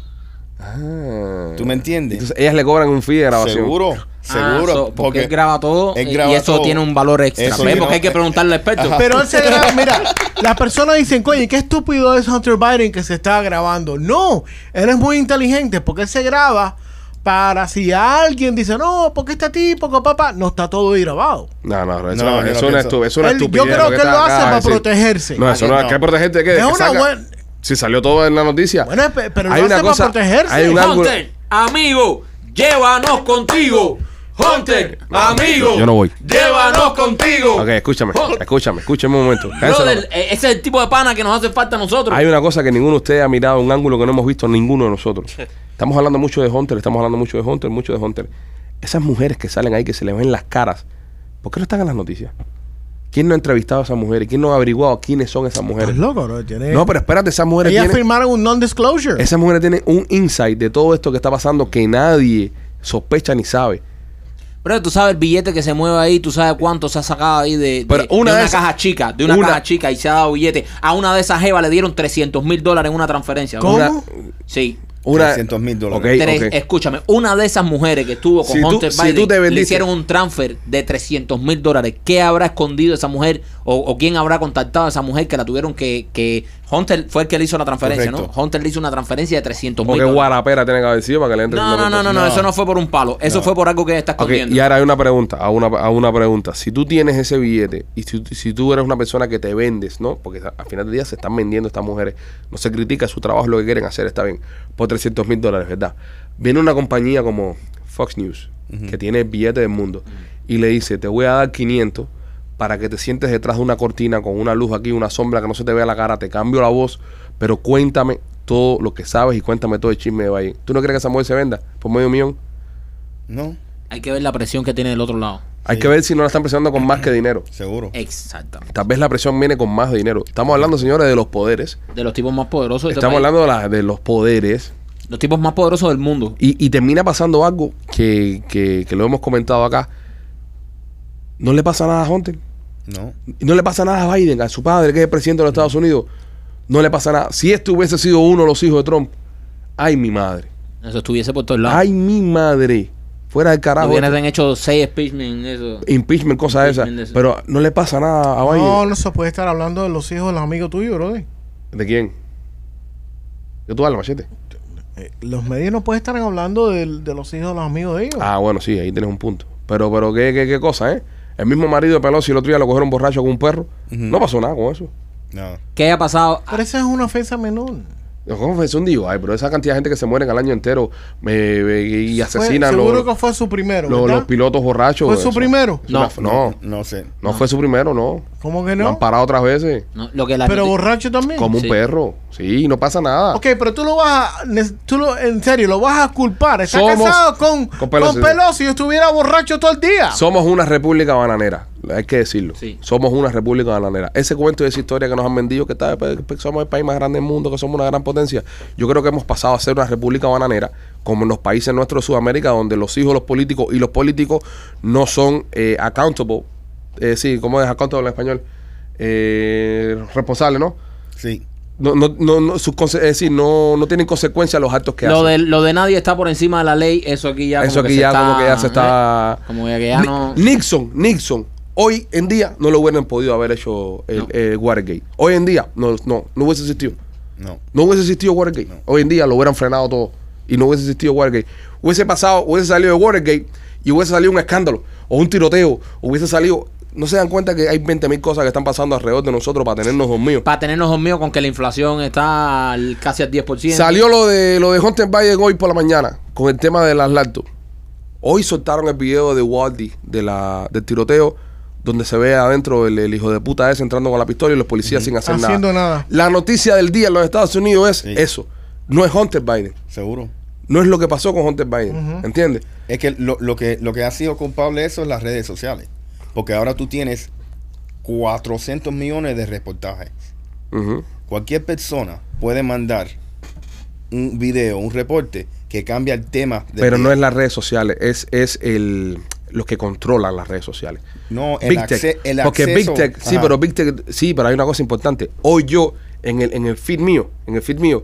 Ah. ¿Tú me entiendes? Entonces ellas le cobran un fee de grabación. Seguro, Ah, seguro. so- porque él graba todo él y- graba y eso todo. tiene un valor extra. Porque hay que preguntarle al experto. Ajá. Pero él se graba, mira, las personas dicen, coño, qué estúpido es Hunter Biden que se está grabando. No, él es muy inteligente porque él se graba para si alguien dice, no, porque este tipo, que papá, no está todo ahí grabado. No, no, eso, No, eso es una estu- es una Él- yo estupidez. creo que él lo hace para decir. protegerse. No, eso no, No. ¿qué protegerte de qué? Es Que una saca- buena- Si salió todo en la noticia. Bueno, pe- pero Hay lo una hace cosa- para protegerse. hay un ángulo- Hunter, amigo, llévanos contigo. Hunter, amigo, yo no voy. Llévanos contigo. Ok, escúchame, escúchame, escúchame un momento. Brother, eh, ese es el tipo de pana que nos hace falta a nosotros. Hay una cosa que ninguno de ustedes ha mirado, un ángulo que no hemos visto ninguno de nosotros. Estamos hablando mucho de Hunter, estamos hablando mucho de Hunter, mucho de Hunter. Esas mujeres que salen ahí, que se les ven las caras, ¿por qué no están en las noticias? ¿Quién no ha entrevistado a esas mujeres? ¿Quién no ha averiguado quiénes son esas mujeres? Estás loco, bro. Tiene- No, pero espérate, esas mujeres Ellas tienen, firmaron un non-disclosure. esas mujeres tienen un insight de todo esto que está pasando que nadie sospecha ni sabe. Pero tú sabes el billete que se mueve ahí, tú sabes cuánto se ha sacado ahí de, de- Pero de una esas- caja chica, de una, una- caja chica y se ha dado billete. A una de esas jevas le dieron 300 mil dólares en una transferencia. ¿Cómo? Sí. Una, 300.000 dólares. Ok, Tres- ok. Escúchame, una de esas mujeres que estuvo con Si tú- Hunter si Biden tú te le hicieron un transfer de 300 mil dólares. ¿Qué habrá escondido esa mujer o, o quién habrá contactado a esa mujer que la tuvieron que, que Hunter fue el que le hizo la transferencia. ¿no? Hunter le hizo una transferencia de 300 ¿O mil dólares. guarapera tiene que haber sido para que le entre No, no, no, no, no, No. eso no fue por un palo. Eso fue por algo que está Ok, escondiendo. y ahora hay una pregunta, a una, a una pregunta. Si tú tienes ese billete y si, si tú eres una persona que te vendes, ¿no? Porque a- al final del día se están vendiendo estas mujeres. No se critica su trabajo, es lo que quieren hacer, está bien. Por 300 mil dólares, ¿verdad? Viene una compañía como Fox News, que tiene el billete del mundo, y le dice, te voy a dar 500 para que te sientes detrás de una cortina con una luz aquí, una sombra que no se te vea la cara, te cambio la voz, pero cuéntame todo lo que sabes y cuéntame todo el chisme de Valle. ¿Tú no crees que esa mujer se venda por medio millón? No. Hay que ver la presión que tiene del otro lado. Hay que ver si no la están presionando con más que dinero. Seguro. Exactamente. Tal vez la presión viene con más dinero. Estamos hablando, señores, de los poderes. De los tipos más poderosos de este Estamos hablando de, la- de los poderes. Los tipos más poderosos del mundo. Y, y termina pasando algo que, que- que lo hemos comentado acá. No le pasa nada a Hunter. No. Y no le pasa nada a Biden, a su padre, que es el presidente de los Estados Unidos. No le pasa nada. Si este hubiese sido uno de los hijos de Trump, ay mi madre. Eso estuviese por todos lados. Ay mi madre. Fuera del carajo. Hubieran hecho seis speechmen, eso. Impeachment, cosas esas. Impeachment de eso. Pero no le pasa nada a Biden. No, no se puede estar hablando de los hijos de los amigos tuyos, brother. ¿De quién? ¿De tu alma, machete? Eh, los medios no pueden estar hablando del- de, los hijos de los amigos de ellos. Ah, bueno, sí, ahí tienes un punto. Pero, pero, ¿qué, qué, qué cosa, eh? El mismo marido de Pelosi el otro día lo cogieron borracho con un perro. No pasó nada con eso. No. ¿Qué haya pasado? Pero esa es una ofensa menor. ¿Cómo fue eso un digo? Ay, pero esa cantidad de gente que se muere al año entero me- me- y Fue- asesinan seguro los, que fue su primero. los- los pilotos borrachos. ¿Fue su eso. primero? Una- no, No sé. no fue su primero, no. ¿Cómo que Lo no? han parado otras veces. No, lo que la Pero borracho también. Como un perro. Sí, no pasa nada. Ok, pero tú lo vas a, tú lo, en serio, lo vas a culpar. Está Somos- casado con, con con Pelosi. Pelosi. y estuviera borracho todo el día. Somos una república bananera, hay que decirlo. Sí. Somos una república bananera. Ese cuento y esa historia que nos han vendido, que, está- que somos el país más grande del mundo, que somos una gran potencia, yo creo que hemos pasado a ser una república bananera, como en los países nuestros de Sudamérica, donde los hijos los políticos y los políticos no son eh, accountable. Eh, sí, ¿cómo es accountable en español? Eh, responsable, ¿no? Sí. No, no, no, no, sus es decir, no, no tienen consecuencias los actos que lo, hacen. de, lo de nadie está por encima de la ley, eso aquí ya Eso como aquí que ya se como está, que ya se está... ¿eh? Como que ya no... Nixon, Nixon, hoy en día no lo hubieran podido haber hecho el, No. el Watergate. Hoy en día no, no, no hubiese existido. No. No hubiese existido Watergate. Hoy en día lo hubieran frenado todo y no hubiese existido Watergate. Hubiese pasado, hubiese salido de Watergate y hubiese salido un escándalo o un tiroteo, hubiese salido... No se dan cuenta que hay 20 mil cosas que están pasando alrededor de nosotros para tenernos dormidos. Para tenernos dormidos con que la inflación está al- casi al 10%. Salió lo de lo de Hunter Biden hoy por la mañana con el tema de las laptops. Hoy soltaron el video de Waldy de la, del tiroteo donde se ve adentro el, el hijo de puta ese entrando con la pistola y los policías sin hacer Haciendo nada. nada. La noticia del día en los Estados Unidos es Sí. eso. No es Hunter Biden. Seguro. No es lo que pasó con Hunter Biden. ¿Entiendes? Es que lo, lo que lo que ha sido culpable de eso es las redes sociales. Porque ahora tú tienes 400 millones de reportajes. Cualquier persona puede mandar un video, un reporte que cambia el tema. Pero no es las redes sociales, es, es el los que controlan las redes sociales. No, el, Big acce- Tech. el Porque acceso. Big Tech, sí, pero Big Tech, sí, pero hay una cosa importante. Hoy yo, en el, en el feed mío, en el feed mío,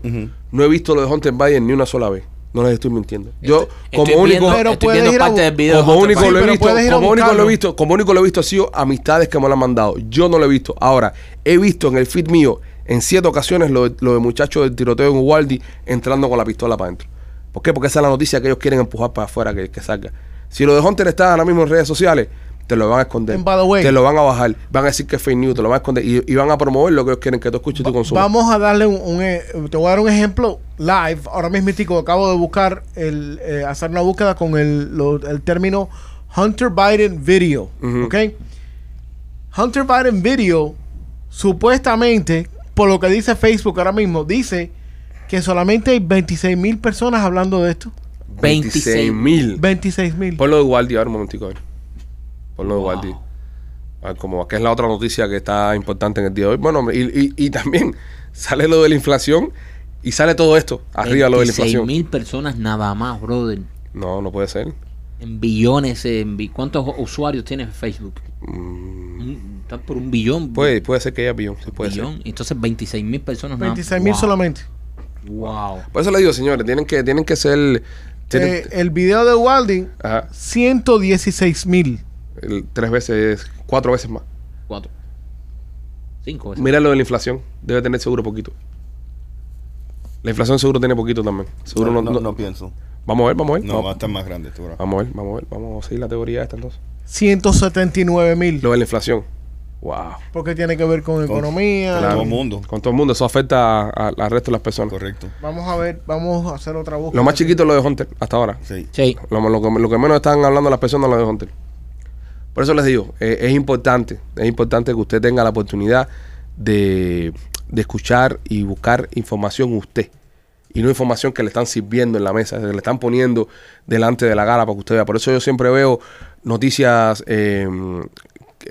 no he visto lo de Hunter Biden ni una sola vez. No les estoy mintiendo. Yo, Estoy- como estoy único, viendo, estoy viendo a parte del video. como de único lo he pero visto, como único lo he visto, como único lo he visto ha sido amistades que me lo han mandado. Yo no lo he visto. Ahora, he visto en el feed mío, en siete ocasiones, lo, de- lo de muchachos del tiroteo en Uvalde entrando con la pistola para adentro. ¿Por qué? Porque esa es la noticia que ellos quieren empujar para afuera que, que salga. Si lo de Hunter está ahora mismo en redes sociales, te lo van a esconder. And by the way- te lo van a bajar. Van a decir que es fake news, te lo van a esconder. Y, y van a promover lo que ellos quieren que tú escuches y tú consumas. Vamos a darle un, un, eh, te voy a dar un ejemplo live. Ahora mismo acabo de buscar el eh, hacer una búsqueda con el, lo- el término Hunter Biden video. ¿ok? Hunter Biden video supuestamente por lo que dice Facebook ahora mismo dice que solamente hay 26 mil personas hablando de esto. 26 mil. 26 mil. Ponlo de Uvalde ahora un momentico. A ver. Ponlo de Wow. A ver va, que es la otra noticia que está importante en el día de hoy. Bueno, y, y- y también sale lo de la inflación y sale todo esto. Arriba lo de la inflación. mil personas nada más, brother. No, no puede ser. En billones. En bi- ¿Cuántos usuarios tiene Facebook? Está por un billón. Mm. Puede, puede ser que haya billón. Sí, puede billón. ser. Entonces 26 mil personas nada más. 26 mil Wow. solamente. Wow. Por eso le digo, señores, tienen que, tienen que ser. Eh, el video de Walding, ajá, 116 mil. el- tres veces, cuatro veces más. Cuatro. Cinco veces. Mira lo de la inflación. Debe tener seguro poquito. La inflación seguro tiene poquito también. Seguro no, no, no, no- no pienso. Vamos a ver, vamos a ver. No, Vamos- va a estar más grande. tú. Vamos a ver, vamos a ver, vamos a seguir la teoría esta entonces. 179 mil. Lo de la inflación. Wow. Porque tiene que ver con, Con- economía. con todo el mundo. Con todo el mundo, eso afecta al resto de las personas. Correcto. Vamos a ver, vamos a hacer otra búsqueda. Lo más chiquito es lo de Hunter, hasta ahora. Sí. Sí. Lo, lo que, lo que menos están hablando las personas es lo de Hunter. Por eso les digo, eh, es importante, es importante que usted tenga la oportunidad de, de escuchar y buscar información usted. y no información que le están sirviendo en la mesa, que le están poniendo delante de la cara para que usted vea. Por eso yo siempre veo noticias, eh,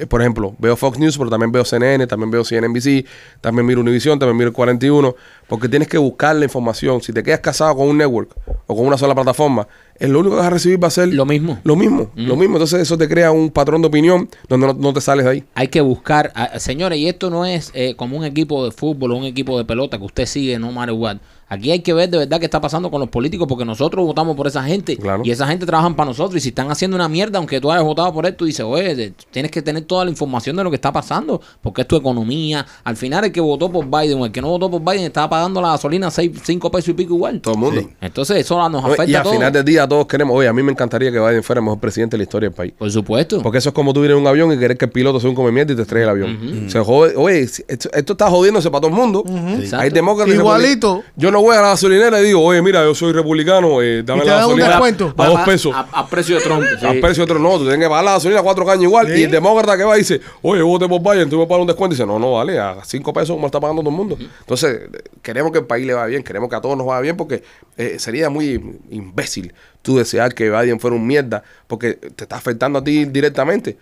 por ejemplo, veo Fox News, pero también veo CNN, también veo CNBC, también miro Univision, también miro el 41, porque tienes que buscar la información. Si te quedas casado con un network o con una sola plataforma, es lo único que vas a recibir va a ser Lo mismo. Lo mismo, lo mismo. Entonces eso te crea un patrón de opinión donde no, no te sales de ahí. Hay que buscar, ah, señores, y esto no es eh, como un equipo de fútbol o un equipo de pelota que usted sigue no matter what. Aquí hay que ver de verdad qué está pasando con los políticos porque nosotros votamos por esa gente Claro. y esa gente trabaja para nosotros y si están haciendo una mierda, aunque tú hayas votado por esto, dices, oye, tienes que tener toda la información de lo que está pasando porque es tu economía. Al final el que votó por Biden o el que no votó por Biden estaba pagando la gasolina 5 pesos y pico igual. Todo el mundo. Entonces eso nos afecta y al final del día todos queremos, oye, a mí me encantaría que Biden fuera el mejor presidente de la historia del país. Por supuesto. Porque eso es como tú vienes en un avión y querés que el piloto sea un come mierda y te estrelle el avión. Se jode- oye, esto, esto está jodiéndose para todo el mundo. Exacto. Hay demócratas Igualito. Yo no voy a la gasolinera y digo, oye, mira, yo soy republicano, eh, dame Y te la gasolina descuento. a dos pesos. A, a precio de Trump. sí. A precio de otro, no, tú tienes que pagar la gasolina a cuatro caños igual. Y el demócrata que va y dice, oye, vote por Biden, tú me pagas un descuento. Y dice, no, no, vale, a cinco pesos como está pagando todo el mundo. Entonces, queremos que el país le vaya bien, queremos que a todos nos vaya bien, porque eh, sería muy imbécil tú desear que Biden fuera un mierda, porque te está afectando a ti directamente.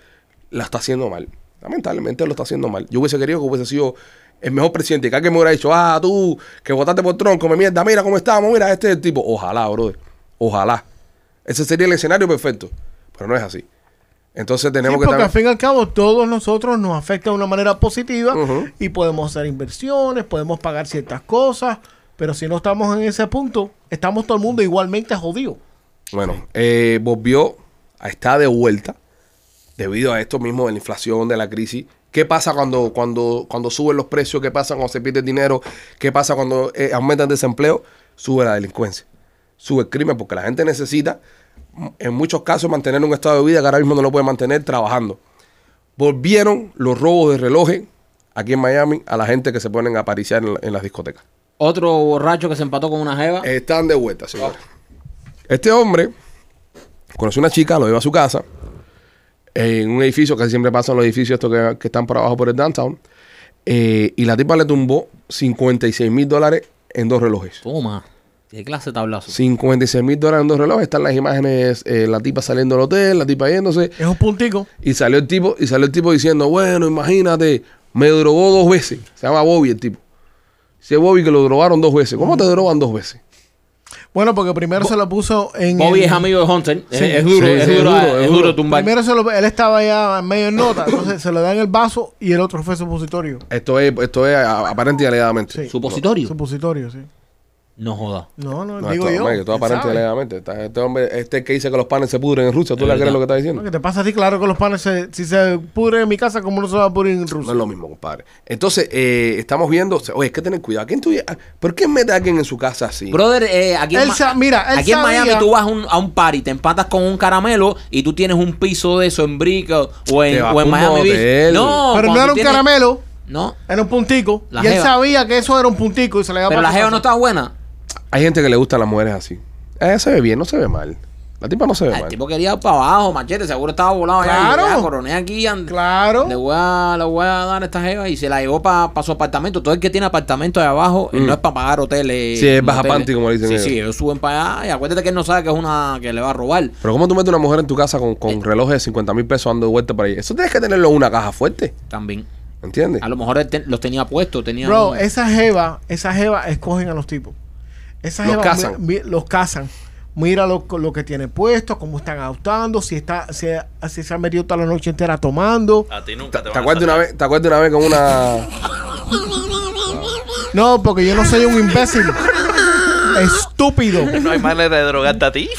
La está haciendo mal. Lamentablemente lo está haciendo mal. Yo hubiese querido que hubiese sido el mejor presidente. Que alguien me hubiera dicho, ah, tú, que votaste por Trump, come mierda, mira cómo estamos, mira, este es el tipo. Ojalá, brother. Ojalá. Ese sería el escenario perfecto. Pero no es así. Entonces Sí, tenemos que porque al fin y al cabo todos nosotros nos afecta de una manera positiva y podemos hacer inversiones, podemos pagar ciertas cosas, pero si no estamos en ese punto, estamos todo el mundo igualmente jodido. Bueno, eh, volvió a estar de vuelta debido a esto mismo de la inflación, de la crisis. ¿Qué pasa cuando, cuando, cuando suben los precios? ¿Qué pasa cuando se pierde dinero? ¿Qué pasa cuando eh, aumenta el desempleo? Sube la delincuencia, sube el crimen, porque la gente necesita, en muchos casos, mantener un estado de vida que ahora mismo no lo puede mantener trabajando. Volvieron los robos de relojes aquí en Miami a la gente que se ponen a apariciar en, la- en las discotecas. Otro borracho que se empató con una jeva. Están de vuelta, señores. Este hombre conoció una chica, lo lleva a su casa, en un edificio, casi siempre pasan los edificios estos que, que están por abajo por el downtown, eh, y la tipa le tumbó 56 mil dólares en dos relojes. Toma. ¿Qué clase de tablazo? 56 mil dólares en dos relojes. Están las imágenes, eh, la tipa saliendo del hotel, la tipa yéndose, Es un puntico. y salió el tipo, y salió el tipo diciendo, bueno, imagínate, me drogó dos veces. Se llama Bobby el tipo. Dice Bobby que lo drogaron dos veces. ¿Cómo te drogan dos veces? Bueno, porque primero se lo puso en... Bobby el- es amigo de Hunter. Es- Sí. es, duro, Sí, es, sí, es duro, duro, es es duro duro. tumbar. Primero se lo, él estaba ya medio en nota, entonces se lo da en el vaso y el otro fue supositorio. Esto es, esto es a- aparente y alegadamente. Sí. Supositorio. Supositorio, sí. No joda. No, no, No, digo esto, yo. ¿quién aparente. Está- Este hombre, este que dice que los panes se pudren en Rusia, ¿tú le Es crees lo que está No, diciendo? que te pasa a ti, claro que los panes, se- si se pudren en mi casa, como no se va a pudrir en No Rusia? es lo mismo, compadre. Entonces, eh, estamos viendo, oye, es que tener cuidado. ¿Quién tú, ¿Por qué mete a alguien en su casa así? Brother, eh, aquí, en, sa- mira, él aquí en Miami tú vas a un, a un party, te empatas con un caramelo y tú tienes un piso de eso en Brico o en, o Miami Beach. No, Pero no era un tienes- caramelo, No, era un puntico. La y él jeva. sabía que eso era un puntico y se le daba pero la casa. no está buena. Hay gente que le gustan las mujeres así. Ella se ve bien, no se ve mal. La tipa no se ve El mal. tipo quería ir para abajo, machete, seguro estaba volado Claro. allá. Ya, coroné aquí. and- Claro. Le voy, a, le voy a dar a esta jeva y se la llevó para su apartamento. Todo el que tiene apartamento de abajo eh, no es para pagar hoteles. Mm. Sí, es baja moteles. panty, como dicen Sí, ellos. sí, ellos suben para allá. Y acuérdate que él no sabe que es una que le va a robar. Pero ¿cómo tú metes una mujer en tu casa con, con relojes de 50 mil pesos dando de vuelta por ahí? Eso tienes que tenerlo en una caja fuerte. También. ¿Entiendes? A lo mejor él te- los tenía puestos. Tenía Bro, un- esa jeva, esa jeva escogen a los tipos. Esa Los jeva cazan. mi- mi- los cazan. Mira lo, lo que tiene puesto, cómo están adoptando, si está, si, si se ha metido toda la noche entera tomando. A ti nunca te, ¿Te acuerdas, una vez, ¿Te acuerdas una vez con una... No, porque yo no soy un imbécil. Estúpido. No hay manera de drogarte a ti.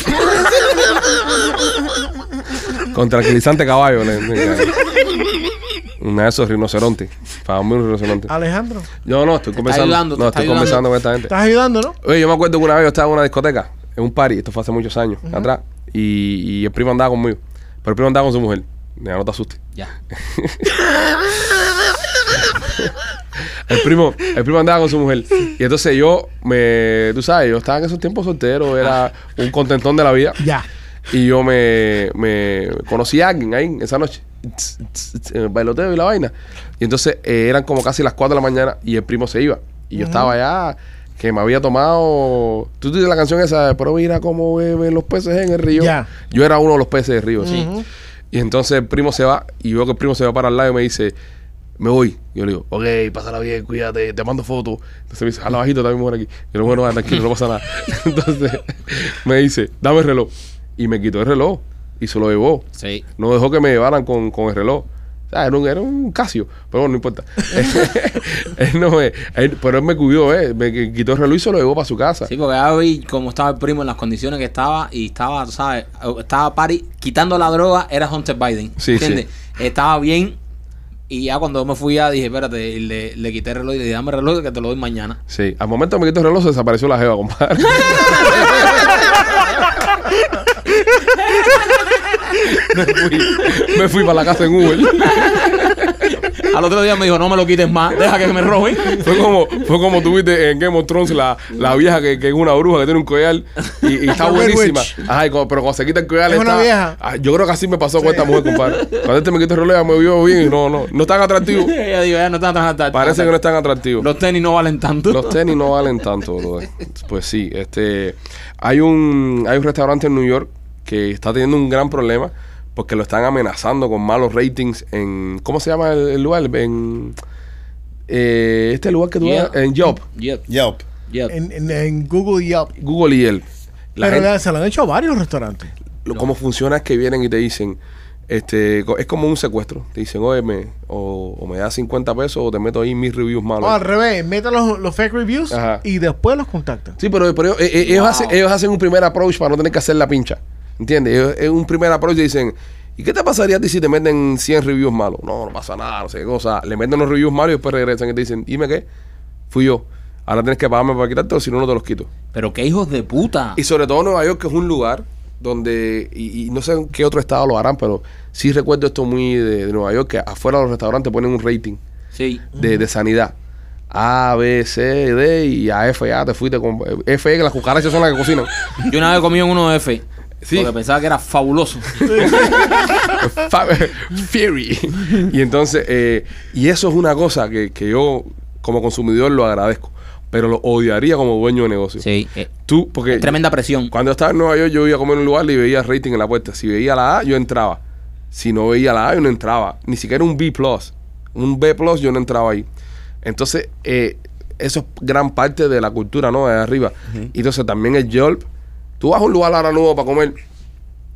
Con tranquilizante caballo. le- una de esos rinocerontes. Para dormir un rinoceronte. Alejandro, Yo no, estoy conversando. ayudando, no, estoy ayudando. conversando con esta gente. ¿estás ayudando, no? Oye, yo me acuerdo que una vez yo estaba en una discoteca, en un party, esto fue hace muchos años atrás, y, y el primo andaba conmigo. Pero el primo andaba con su mujer. Ya no te asustes. Ya. El primo, el primo andaba con su mujer. Y entonces yo me, tú sabes, yo estaba en esos tiempos soltero, era un contentón de la vida. Ya. Y yo me, me conocí a alguien ahí esa noche. En el bailoteo y la vaina. Y entonces eh, eran como casi las 4 de la mañana y el primo se iba. Y yo estaba allá que me había tomado. Tú dices la canción esa, pero mira cómo beben los peces en el río. Ya. Yo era uno de los peces del río, sí. Ujú. Y entonces el primo se va y veo que el primo se va para el lado y me dice, me voy. Yo le digo, ok, pásala bien, cuídate, te mando fotos. Entonces me dice, jala bajito, está mi mujer aquí. Yo le digo, bueno, tranquilo, no pasa nada. Entonces me dice, dame el reloj. Y me quitó el reloj y se lo llevó. Sí. No dejó que me llevaran con, con el reloj. O sea, era un, era un Casio, pero bueno, no importa. él no me- él- pero él me cuidó, ¿eh? Me quitó el reloj y se lo llevó para su casa. Sí, porque ya vi cómo estaba el primo en las condiciones que estaba y estaba, tú ¿sabes? Estaba pari, quitando la droga, era Hunter Biden. Sí, ¿Entiendes? Estaba bien y ya cuando me fui ya dije, espérate, y le, le quité el reloj y le dije, dame el reloj que te lo doy mañana. Sí, al momento me quitó el reloj se desapareció la jeva, compadre. me, fui, me fui para la casa en Uber. Al otro día me dijo, no me lo quites más, deja que me roben. Fue como, fue como tuviste en Game of Thrones la, la vieja que, que es una bruja que tiene un collar y, y está buenísima. Ajá, y pero cuando se quita el collar Es una está- vieja. Ah, yo creo que así me pasó con esta mujer, compadre. Cuando este me quitó el reloj, ella me vio bien y no, no, no tan atractivo. Ella dijo, ya no está tan atractivo. Parece que no es tan atractivo. Los tenis no valen tanto. Los tenis no valen tanto, brother. Pues sí, este hay un hay un restaurante en New York que está teniendo un gran problema porque lo están amenazando con malos ratings en ¿cómo se llama el, el lugar? En eh, este lugar que tú Yeah. en Yelp, Yep, Yelp. yep. En, en- en Google Yelp. Google y Yelp. La Pero gente- se lo han hecho a varios restaurantes. lo- cómo funciona es que vienen y te dicen este es como un secuestro. Te dicen, oye, me, o, o me das 50 pesos o te meto ahí mis reviews malos. O al revés, meten los, los fake reviews Ajá. y después los contactan. Sí, pero, pero ellos, eh, ellos Wow. hacen, ellos hacen un primer approach para no tener que hacer la pincha. ¿Entiendes? Es un primer approach y dicen, ¿y qué te pasaría a ti si te meten 100 reviews malos? No, no pasa nada, no sé qué cosa. Le meten los reviews malos y después regresan y te dicen, dime qué, fui yo. Ahora tienes que pagarme para quitártelo, si no, no te los quito. Pero qué hijos de puta. Y sobre todo Nueva York, que es un lugar donde, y, y no sé en qué otro estado lo harán, pero sí recuerdo esto muy de, de Nueva York, que afuera de los restaurantes ponen un rating Sí. de, de sanidad. A, B, C, D y a F, A, te fuiste con F, que las cucarachas son las que cocinan. Yo una vez comí en uno de F. Sí. Porque pensaba que era fabuloso. Fa- Fury. Y entonces, eh, y eso es una cosa que, que yo como consumidor lo agradezco, pero lo odiaría como dueño de negocio. Sí. eh, Tú, porque tremenda presión. cuando estaba en Nueva York yo iba a comer en un lugar y veía rating en la puerta. Si veía la A, yo entraba. Si no veía la A, yo no entraba. Ni siquiera un B+. Un B+, yo no entraba ahí. Entonces, eh, eso es gran parte de la cultura, ¿no? De arriba. Y entonces también el Yelp. Tú vas a un lugar ahora nuevo para comer.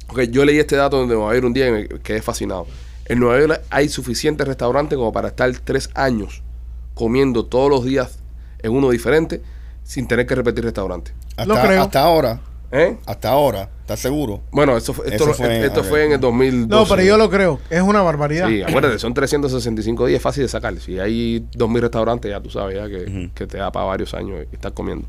Ok, yo leí este dato de Nueva York un día y me quedé fascinado. En Nueva York hay suficientes restaurantes como para estar tres años comiendo todos los días en uno diferente sin tener que repetir restaurante. Lo Hasta, creo. hasta ahora. ¿Eh? Hasta ahora. ¿Estás seguro? Bueno, esto, fue- esto a fue ver. en el 2012. No, pero yo lo creo. Es una barbaridad. Sí, acuérdate, son 365 días, fácil de sacar. Si hay 2.000 restaurantes, ya tú sabes ya que, que te da para varios años estar comiendo.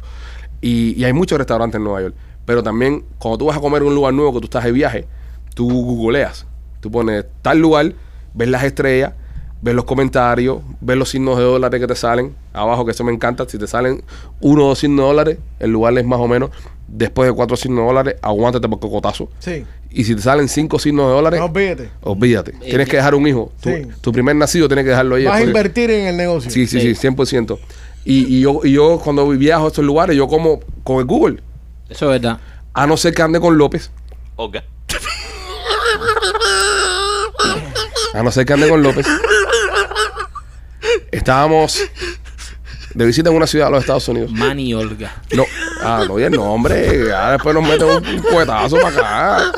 Y, y hay muchos restaurantes en Nueva York. Pero también, cuando tú vas a comer en un lugar nuevo que tú estás de viaje, tú googleas. Tú pones tal lugar, ves las estrellas, ves los comentarios, ves los signos de dólares que te salen. Abajo, que eso me encanta. Si te salen uno o dos signos de dólares, el lugar es más o menos. Después de cuatro signos de dólares, aguántate por cocotazo. Sí. Y si te salen cinco signos de dólares, No olvídate. Olvídate. Tienes que dejar un hijo. Tu, Sí. tu primer nacido tienes que dejarlo ahí. Vas a invertir en el negocio. Sí, sí, Sí. sí, 100%. Y, y yo, y yo cuando viajo a estos lugares, yo como con el Google. Eso es verdad. A no ser que ande con López. Ok. A no ser que ande con López. Estábamos de visita en una ciudad de los Estados Unidos. Manny Olga. No, ah, no, y el nombre. Ya después nos meten un, un cuetazo para acá.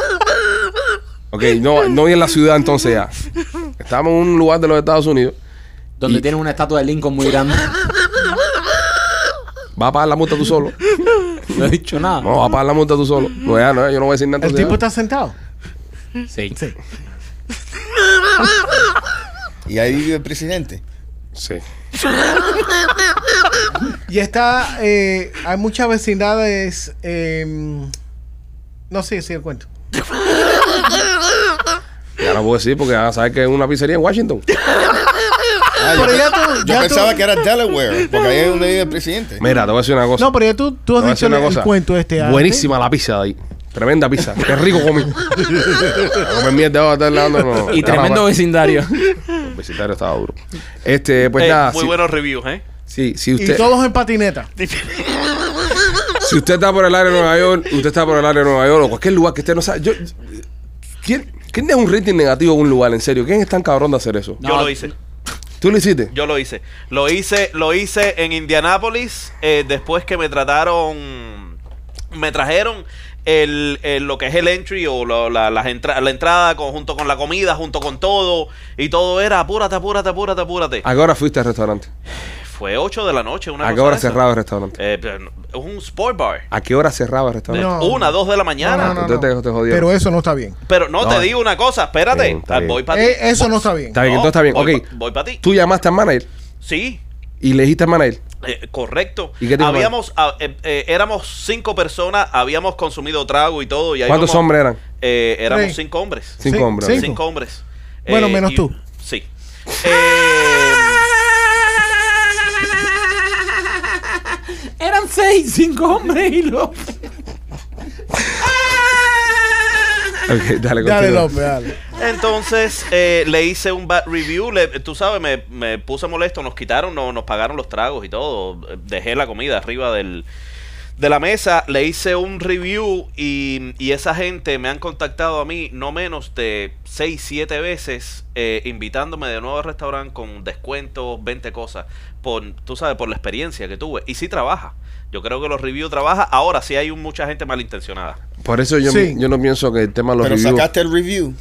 Ok, no, no y en la ciudad entonces ya. Estábamos en un lugar de los Estados Unidos. Donde Y- tienen una estatua de Lincoln muy grande. ¿Vas a pagar la multa tú solo? No he dicho nada. No, vas a pagar la multa tú solo. No, ya, no, yo no voy a decir nada. El tipo ya. está sentado. Sí. Sí. Y ahí vive el presidente. Sí. Y está, eh, hay muchas vecindades, eh, no sé si el cuento. Ya no puedo decir porque van a saber que es una pizzería en Washington. Ah, Pero yo, ya tú- yo ya pensaba tú- que era Delaware, porque ahí es donde vive el presidente. Mira, te voy a decir una cosa. No, pero ya tú, tú has a dicho el, el cuento este. antes. Buenísima la pizza de ahí. Tremenda pizza. Qué rico comí. A comer mierda estar dando. No, Y tremendo vecindario. El visitario estaba duro. Este, pues Eh, nada. muy buenos reviews, ¿eh? sí, si Y usted. todos en patineta. si usted está por el área de Nueva York, usted está por el área de Nueva York o cualquier lugar que usted no sabe. Yo, ¿quién, ¿Quién es un rating negativo en un lugar, en serio? ¿Quién es tan cabrón de hacer eso? Yo No, lo hice. ¿Tú lo hiciste? Yo lo hice. Lo hice, lo hice en Indianápolis eh, después que me trataron, me trajeron el, el- lo que es el entry o lo- la, las entra- la entrada con- junto con la comida, junto con todo y todo era apúrate, apúrate, apúrate, apúrate. ¿A qué hora fuiste al restaurante? Fue 8 de la noche, una ¿A qué cosa hora cerraba el restaurante? Eh, pero no, es un sport bar. ¿A qué hora cerraba el restaurante? No. una, dos de la mañana. No, no, no, Entonces no. te- te jodieron. Pero eso no está bien. Pero no, No. te digo una cosa, espérate. Bien, está bien. Voy para ti. Eh, eso no está bien. Está bien, No, entonces está bien. voy Ok, pa- voy para ti. tú llamaste al manager Sí, y le dijiste al manager. Eh, correcto. ¿Y qué te habíamos, ah, eh, eh, éramos cinco personas, habíamos consumido trago y todo. Y ahí ¿Cuántos hombres eran? Eh, éramos cinco hombres. Cinco Sí, hombres. Cinco hombres. Bueno, menos y- tú. Sí. Eh, seis, cinco hombres y los. Ok, dale, Dale, dale. entonces eh, le hice un bad review. le- tú sabes, me, me puse molesto. Nos quitaron, no, nos pagaron los tragos y todo. Dejé la comida arriba del, de la mesa. Le hice un review y, y esa gente me han contactado a mí no menos de 6, 7 veces eh, invitándome de nuevo al restaurante con descuentos, 20 cosas. Por, tú sabes, por la experiencia que tuve. Y sí trabaja. Yo creo que los reviews trabaja. Ahora sí hay un- mucha gente malintencionada. Por eso yo, Sí. yo no pienso que el tema de los Pero reviews. sacaste el review.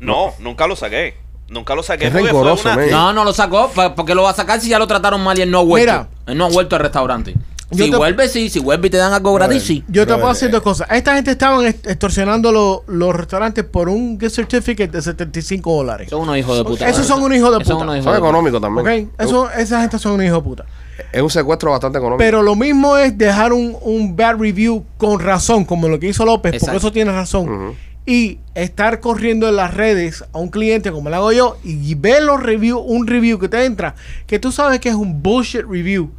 No, nunca lo saqué. Nunca lo saqué. Rencoroso, una-. No, no lo sacó. ¿Por qué lo va a sacar si ya lo trataron mal y él no ha vuelto? Mira. él no ha vuelto al restaurante. Yo Si te- vuelve, sí. Si vuelve y te dan algo gratis, sí. Yo te puedo decir eh. dos cosas. Esta gente estaban est- extorsionando lo- los restaurantes por un gift certificate de 75 dólares. Son unos hijos de puta. Esos son unos hijos de son puta. unos hijos Son de puta. económicos también. Eso, esa gente son unos hijos de puta. Es un secuestro bastante económico. Pero lo mismo es dejar un, un bad review con razón, como lo que hizo López, Exacto. porque eso tiene razón. Y estar corriendo en las redes a un cliente como lo hago yo y ver los reviews, un review que te entra, que tú sabes que es un bullshit review.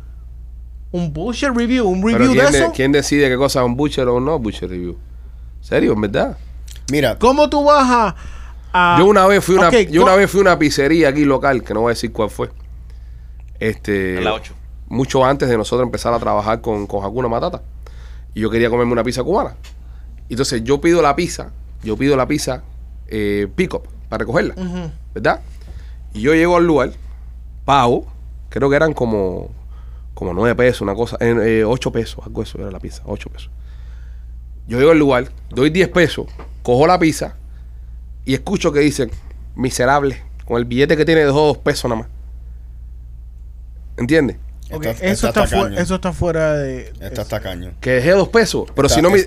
Un bullshit review, un review de ¿quién, de- eso. quién decide qué cosa es un butcher o no butcher review? ¿Serio? ¿En verdad? Mira, ¿Cómo tú vas a, a- yo una vez fui una, yo una vez fui a una pizzería aquí local, que no voy a decir cuál fue. Este, En la ocho. mucho antes de nosotros empezar a trabajar con, con Hakuna Matata. Y yo quería comerme una pizza cubana. Entonces yo pido la pizza, yo pido la pizza eh, pick-up para recogerla. ¿verdad? Y yo llego al lugar, pago, creo que eran como, como 9 pesos, una cosa, eh, 8 pesos, algo eso era la pizza, 8 pesos. Yo llego al lugar, doy 10 pesos, cojo la pizza y escucho que dicen, miserable, con el billete que tiene de 2 pesos nada más. ¿Entiendes? Eso, está eso está fuera de. estás tacaño. Que dejé 2 pesos, pero Está- si no me,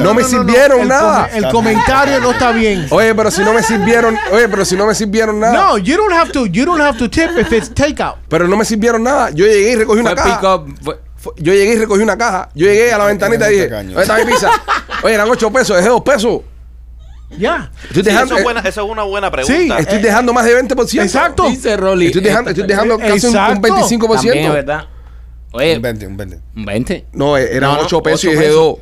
no, me sirvieron El nada. El, Está- comentario no está bien. Oye, pero si no me sirvieron, oye, pero si no me sirvieron nada. No, you don't have to. You don't have to tip if it's takeout. Pero no me sirvieron nada. Yo llegué y recogí una Fue caja. pick up. fue- Fue- Yo llegué y recogí una caja. Yo llegué a la ventanita y dije. ¿dónde está mi pizza? Oye, eran 8 pesos, dejé 2 pesos. Ya. Estoy Sí, dejando, eso, es eh, buena, eso es una buena Sí, pregunta. estoy eh, dejando más de 20%. Exacto. Dice Rolly. Estoy dejando, estoy dejando casi un- un, Exacto. 25%. También es verdad. Oye, Un 20, un 20. un 20. No, eh, eran No, no, 8 pesos y ocho dejé pesos. 2.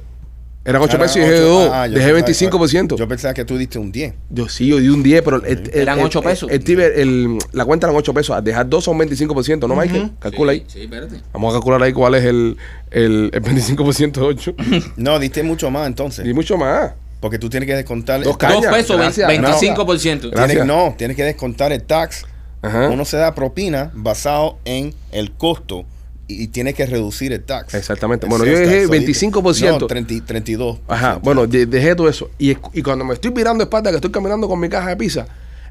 Eran 8 Era pesos y dejé ocho- 2. ah, yo dejé pensaba- 25%. Yo pensaba que tú diste un 10. Yo sí, yo di un 10, pero el, el- Eran el- ocho el- pesos. El, el- la cuenta eran 8 pesos. Al dejar 2 son 25%, ¿no, Michael? Calcula ahí. Sí, espérate. Vamos a calcular ahí cuál es el, el, el 25% de 8. No, diste mucho más entonces. y mucho más. Porque tú tienes que descontar Dos pesos, gracias. 25%. Gracias. Tienes- no, tienes que descontar el tax. Ajá. Uno se da propina basado en el costo y, tiene que reducir el tax. Exactamente. El Bueno, yo dejé tax. So, 25%. No, 30 32. Ajá, bueno, de- dejé todo eso. Y cuando me estoy mirando de espalda, que estoy caminando con mi caja de pizza,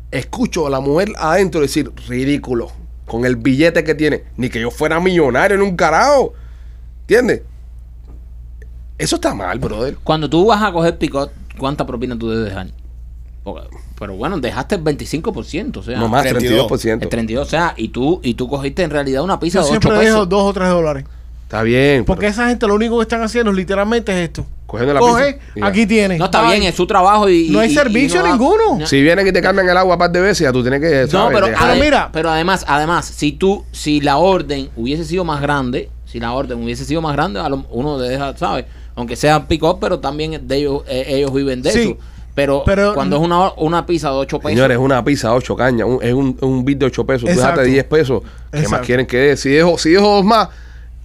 escucho a la mujer adentro decir, ridículo, con el billete que tiene. Ni que yo fuera millonario en un carajo. ¿Entiendes? Eso está mal, brother. Cuando tú vas a coger picot, ¿cuánta propina tú debes dejar? Porque- pero bueno, dejaste el 25%, o sea, No más, 32. 32%. el 32, o sea, y tú y tú cogiste en realidad una pizza Yo de 8 siempre dejo pesos. 2 o 3 dólares. Está bien. Porque pero esa gente lo único que están haciendo literalmente es esto. cogiendo la Coge, pizza. y aquí tienes. No está bien, es su trabajo y No hay y- y servicio no da- ninguno. No. Si vienen y te cambian el agua un par de veces, ya tú tienes que. No, ¿sabes? pero, Dejar- Pero ade- mira. pero además, además, si tú, si la orden hubiese sido más grande, si la orden hubiese sido más grande, a lo- uno deja, ¿sabes? Aunque sea pick up, pero también de ellos, eh, ellos viven de Sí. eso. Pero, Pero- cuando es una, una pizza de 8 pesos. Señores, una pizza a 8 cañas, un- es un, un bit de 8 pesos. Tú Exacto. dejaste 10 pesos. ¿Qué más quieren que dé? Si dejo, si dejo dos más,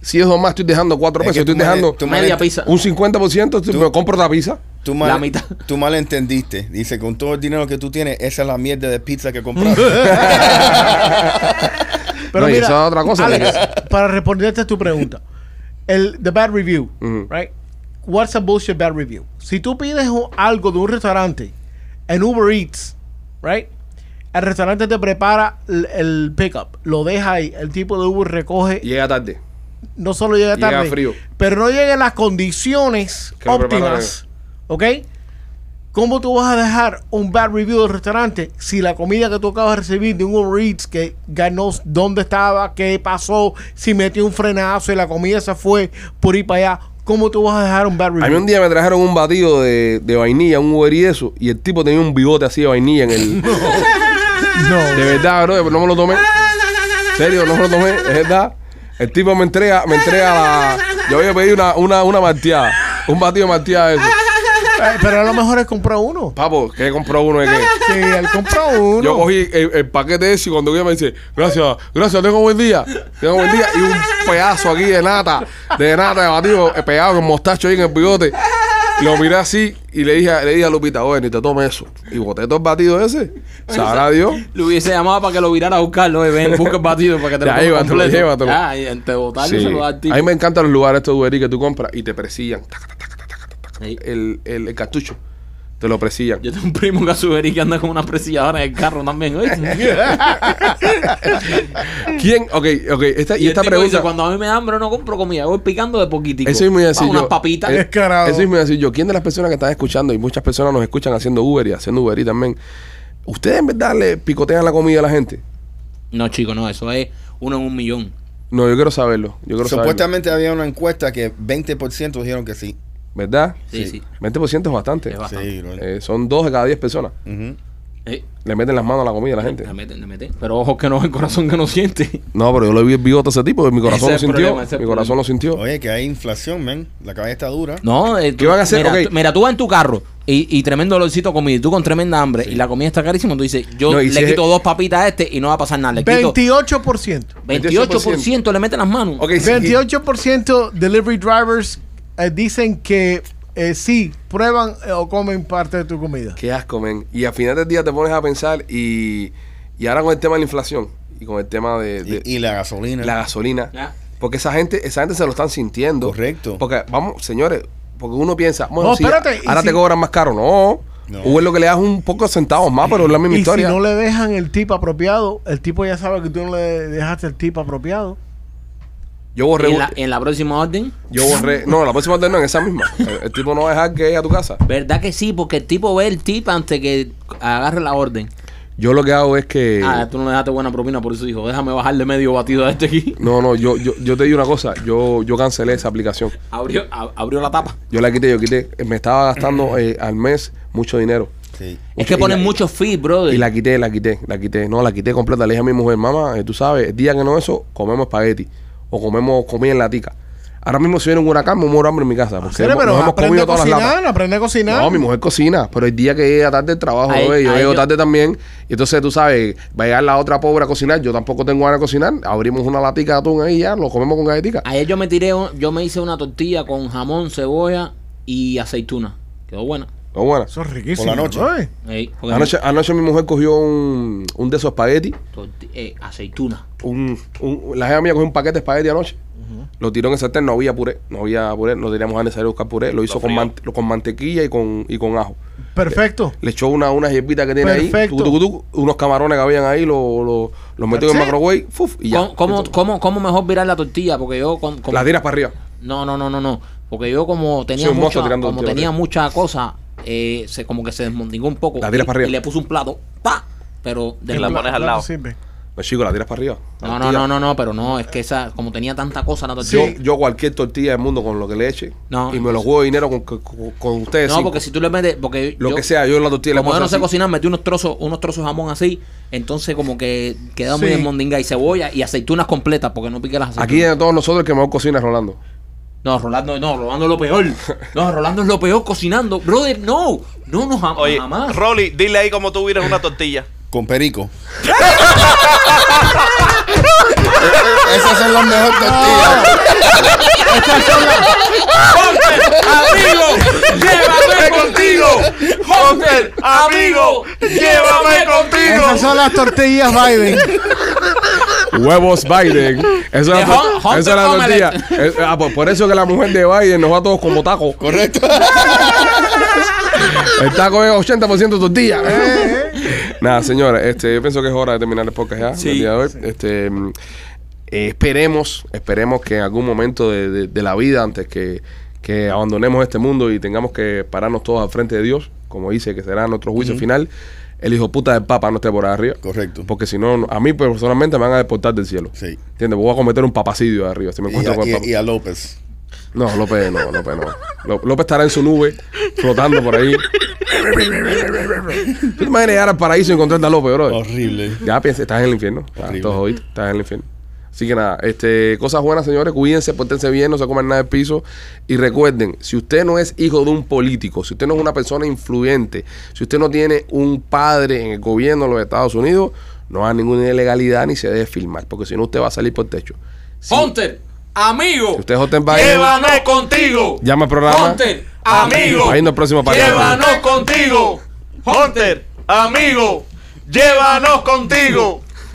Si es dos más, estoy dejando cuatro Es pesos. que Estoy tú dejando tú mal Media pizza. un 50%, Tú- me compro la pizza. Tú mal, La mitad. tú mal entendiste. Dice, con todo el dinero que tú tienes, esa es la mierda de pizza que compraste. Pero No, y mira, eso es otra cosa, Alex, para responderte a tu pregunta, el the bad review, right? What's a bullshit bad review? Si tú pides algo de un restaurante en Uber Eats, right? El restaurante te prepara el, el pickup, lo deja ahí, el tipo de Uber recoge, Llega tarde. no solo llega llega tarde, frío. pero no llega en las condiciones Que óptimas, ¿ok? ¿Cómo tú vas a dejar un bad review del restaurante si la comida que tú acabas de recibir de un Uber Eats que knows dónde estaba, qué pasó, si metió un frenazo y la comida se fue por ir para allá? ¿Cómo tú vas a dejar un bad A mí un día me trajeron un batido de, de vainilla, un Uber y eso, y el tipo tenía un bigote así de vainilla en el... No. De verdad, bro, pero no me lo tomé. serio, no me lo tomé, es verdad. El tipo me entrega, me entrega la... Yo había pedido una, una, una malteada, un batido de malteada de eso. Pero a lo mejor él compró uno. Papo, ¿qué compró uno de qué? Sí, él compró uno. Yo cogí el, el paquete ese y cuando ella me dice, gracias, gracias, tengo buen día, tengo buen día. Y un pedazo aquí de nata, de nata de batido, eh, pegado con mostacho ahí en el bigote. Lo miré así y le dije, le dije a Lupita, oye, ni te tomes eso. Y boté todo el batido ese. Sabrá Dios. Lo hubiese llamado para que lo virara a buscarlo. eh, ven, busca el batido para que te Ya, lo ponga llévatelo. Ah, y entre botarlo Sí. se lo da al tipo. A mí me encantan los lugares estos Eats que tú compras y te taca, Sí. el, el, el cartucho. Te lo presillan. Yo tengo un primo que que anda con una presilladora en el carro también. ¿Quién? Ok, ok. Esta, y, esta pregunta. dice, cuando a mí me da hambre no compro comida, voy picando de poquitico. Eso es muy así. Unas papitas. eh, Descarado. Eso es muy así. Yo, ¿quién de las personas que están escuchando, y muchas personas nos escuchan haciendo Uber y haciendo Uber y también, ¿ustedes en verdad le picotean la comida a la gente? No, chico, no, eso es uno en un millón. No, yo quiero saberlo. Yo quiero saberlo. Supuestamente había una encuesta que 20% dijeron que sí. ¿Verdad? Sí, Sí. sí. 20% es bastante. Es bastante. Sí, bro. Eh, son dos de cada diez personas. Ujú. Le meten las manos a la comida a la gente. le meten, le meten. Pero ojo que no es el corazón que no siente. No, pero yo lo vi el bigote a ese tipo mi corazón Ese lo sintió. problema, mi corazón problema. lo sintió. Oye, que hay inflación, men. La cabeza está dura. No, eh, ¿Qué van a hacer? Mira, Ok. tú, mira, tú vas en tu carro y, y tremendo olorcito de comida y tú con tremenda hambre y la comida está carísima. Tú dices, yo No, le si es- quito dos papitas a este y no va a pasar nada. Le quito 28%. 28% le meten las manos. Ok, sí, 28% delivery drivers eh, dicen que eh, sí, prueban eh, o comen parte de tu comida. Qué asco, men. Y al final del día te pones a pensar y, y ahora con el tema de la inflación y con el tema de, de Y, y la gasolina. la gasolina. Ya. Porque esa gente, esa gente se lo están sintiendo. Correcto. Porque, vamos, señores, porque uno piensa, bueno, No, sí, espérate, y ahora si- te cobran más caro. No. No. Uber lo que le das un poco de centavos más, pero es la misma Y historia. si no le dejan el tip apropiado, el tipo ya sabe que tú no le dejaste el tip apropiado. Yo Y borré. en, la, en la próxima orden, Yo borré. No, la próxima vez no, en esa misma. El, el tipo no va a dejar que llegue a tu casa. ¿verdad que sí? Porque el tipo ve el tip antes que agarre la orden. Yo lo que hago es que. Ah, tú no le dejaste buena propina, por eso dijo, déjame bajarle medio batido a este aquí. No, no, yo, yo, yo te digo una cosa. Yo, yo cancelé esa aplicación. Abrió, a- abrió la tapa. Yo la quité, yo quité. Me estaba gastando eh, al mes mucho dinero. Sí. Es que ponen muchos fees, brother. Y la quité, la quité, la quité. No, la quité completa. Le dije a mi mujer, mamá, eh, tú sabes, el día que no eso, comemos espagueti. O comemos comida en latica. Ahora mismo si viene un huracán, me muero hambre en mi casa. Porque Serio, hemos- pero nos hemos aprende comido a todas las latas. aprende a cocinar. No, mi mujer cocina, pero el día que llega tarde el trabajo, bebé, yo llego tarde también. Y entonces tú sabes, va a llegar la otra pobre a cocinar. Yo tampoco tengo ganas de cocinar. Abrimos una latica de atún ahí y ya, lo comemos con galletica. Ayer yo me tiré, yo me hice una tortilla con jamón, cebolla y aceituna. Quedó buena. Oh, bueno. Eso es riquísimo. Por la noche. ¿no? Ey, porque Anoche, anoche mi mujer cogió un, un de esos espagueti. eh, aceituna. Un, un- la jefa mía cogió un paquete de espagueti anoche. Lo tiró en el sartén, no había puré. No había puré, no teníamos ganas de buscar puré. Lo hizo con, mante- con mantequilla y con, y con ajo. Perfecto. Le echó una, una hierbita que tiene Perfecto. ahí, unos camarones que habían ahí, lo- lo- los metió en el microwave, fuf, y ya. ¿Cómo, cómo, cómo- cómo mejor virar la tortilla? Porque yo con, con- La tiras para arriba. No, no, no, no, no. Porque yo como tenía Sí, mucha, como tortilla, tenía mucha cosa, eh, se, como que se desmontingó un poco. La tiras y, para arriba. y le puse un plato, ¡pa! Pero de la pones al lado. sirve. No, chico, la tiras para arriba. No, no, no, no, no, pero no, es que esa, como tenía tanta cosa la Yo, tortilla. yo cualquier tortilla del mundo con lo que le eche No. y me los juego de dinero con, con, con ustedes. No, cinco. porque si tú le metes, porque Lo yo- que sea, yo en la tortilla le como yo pongo no sé así. cocinar, metí unos trozos, unos trozos de jamón así, entonces como que queda muy Sí. desmondingada y cebolla y aceitunas completas, porque no pique las aceitunas. Aquí de todos nosotros el que mejor cocina es Rolando. No, Rolando, no, Rolando es lo peor. No, Rolando es lo peor cocinando. Brother, no, no, no, jam- Oye, jamás. Rolly, dile ahí cómo tú viras una tortilla. Con perico. Esas son las mejores tortillas. amigo, llévame contigo. Hunter, amigo, llévame contigo. Esas son las tortillas Biden. Huevos Biden. Eso Omelette. tortilla. Es- ah, pues por eso que la mujer de Biden nos va a todos como tacos. Correcto. El taco es 80% tortilla. Nada, señores, este, yo pienso que es hora de terminar el podcast ya. Sí. el día de hoy. Este, mm, eh, esperemos, esperemos que en algún momento de, de- de la vida, antes que, que abandonemos este mundo y tengamos que pararnos todos al frente de Dios, como dice que será nuestro juicio final, el hijo puta del Papa no esté por ahí arriba. Correcto. Porque si no, a mí personalmente me van a deportar del cielo. Sí. ¿Entiendes? Voy a cometer un papacidio arriba. Si me Y encuentro a, con el Papa. y a López. No, López no, López no. Ló- López estará en su nube, flotando por ahí. ¿Tú te imaginas llegar al paraíso y encontrarte a López, bro? Horrible. Ya piensa, estás en el infierno. Horrible. estás en el infierno. Así que nada, este, cosas buenas, señores. Cuídense, pórtense bien, no se coman nada del piso. Y recuerden, si usted no es hijo de un político, si usted no es una persona influyente, si usted no tiene un padre en el gobierno de los Estados Unidos, no haga ninguna ilegalidad ni se debe filmar, porque si no, usted va a salir por el techo. Si- Hunter, amigo, Si usted es Hunter Biden, llévanos contigo. llama al programa. Hunter, amigo, Ahí en el próximo partido. llévanos contigo. Hunter, amigo, llévanos contigo.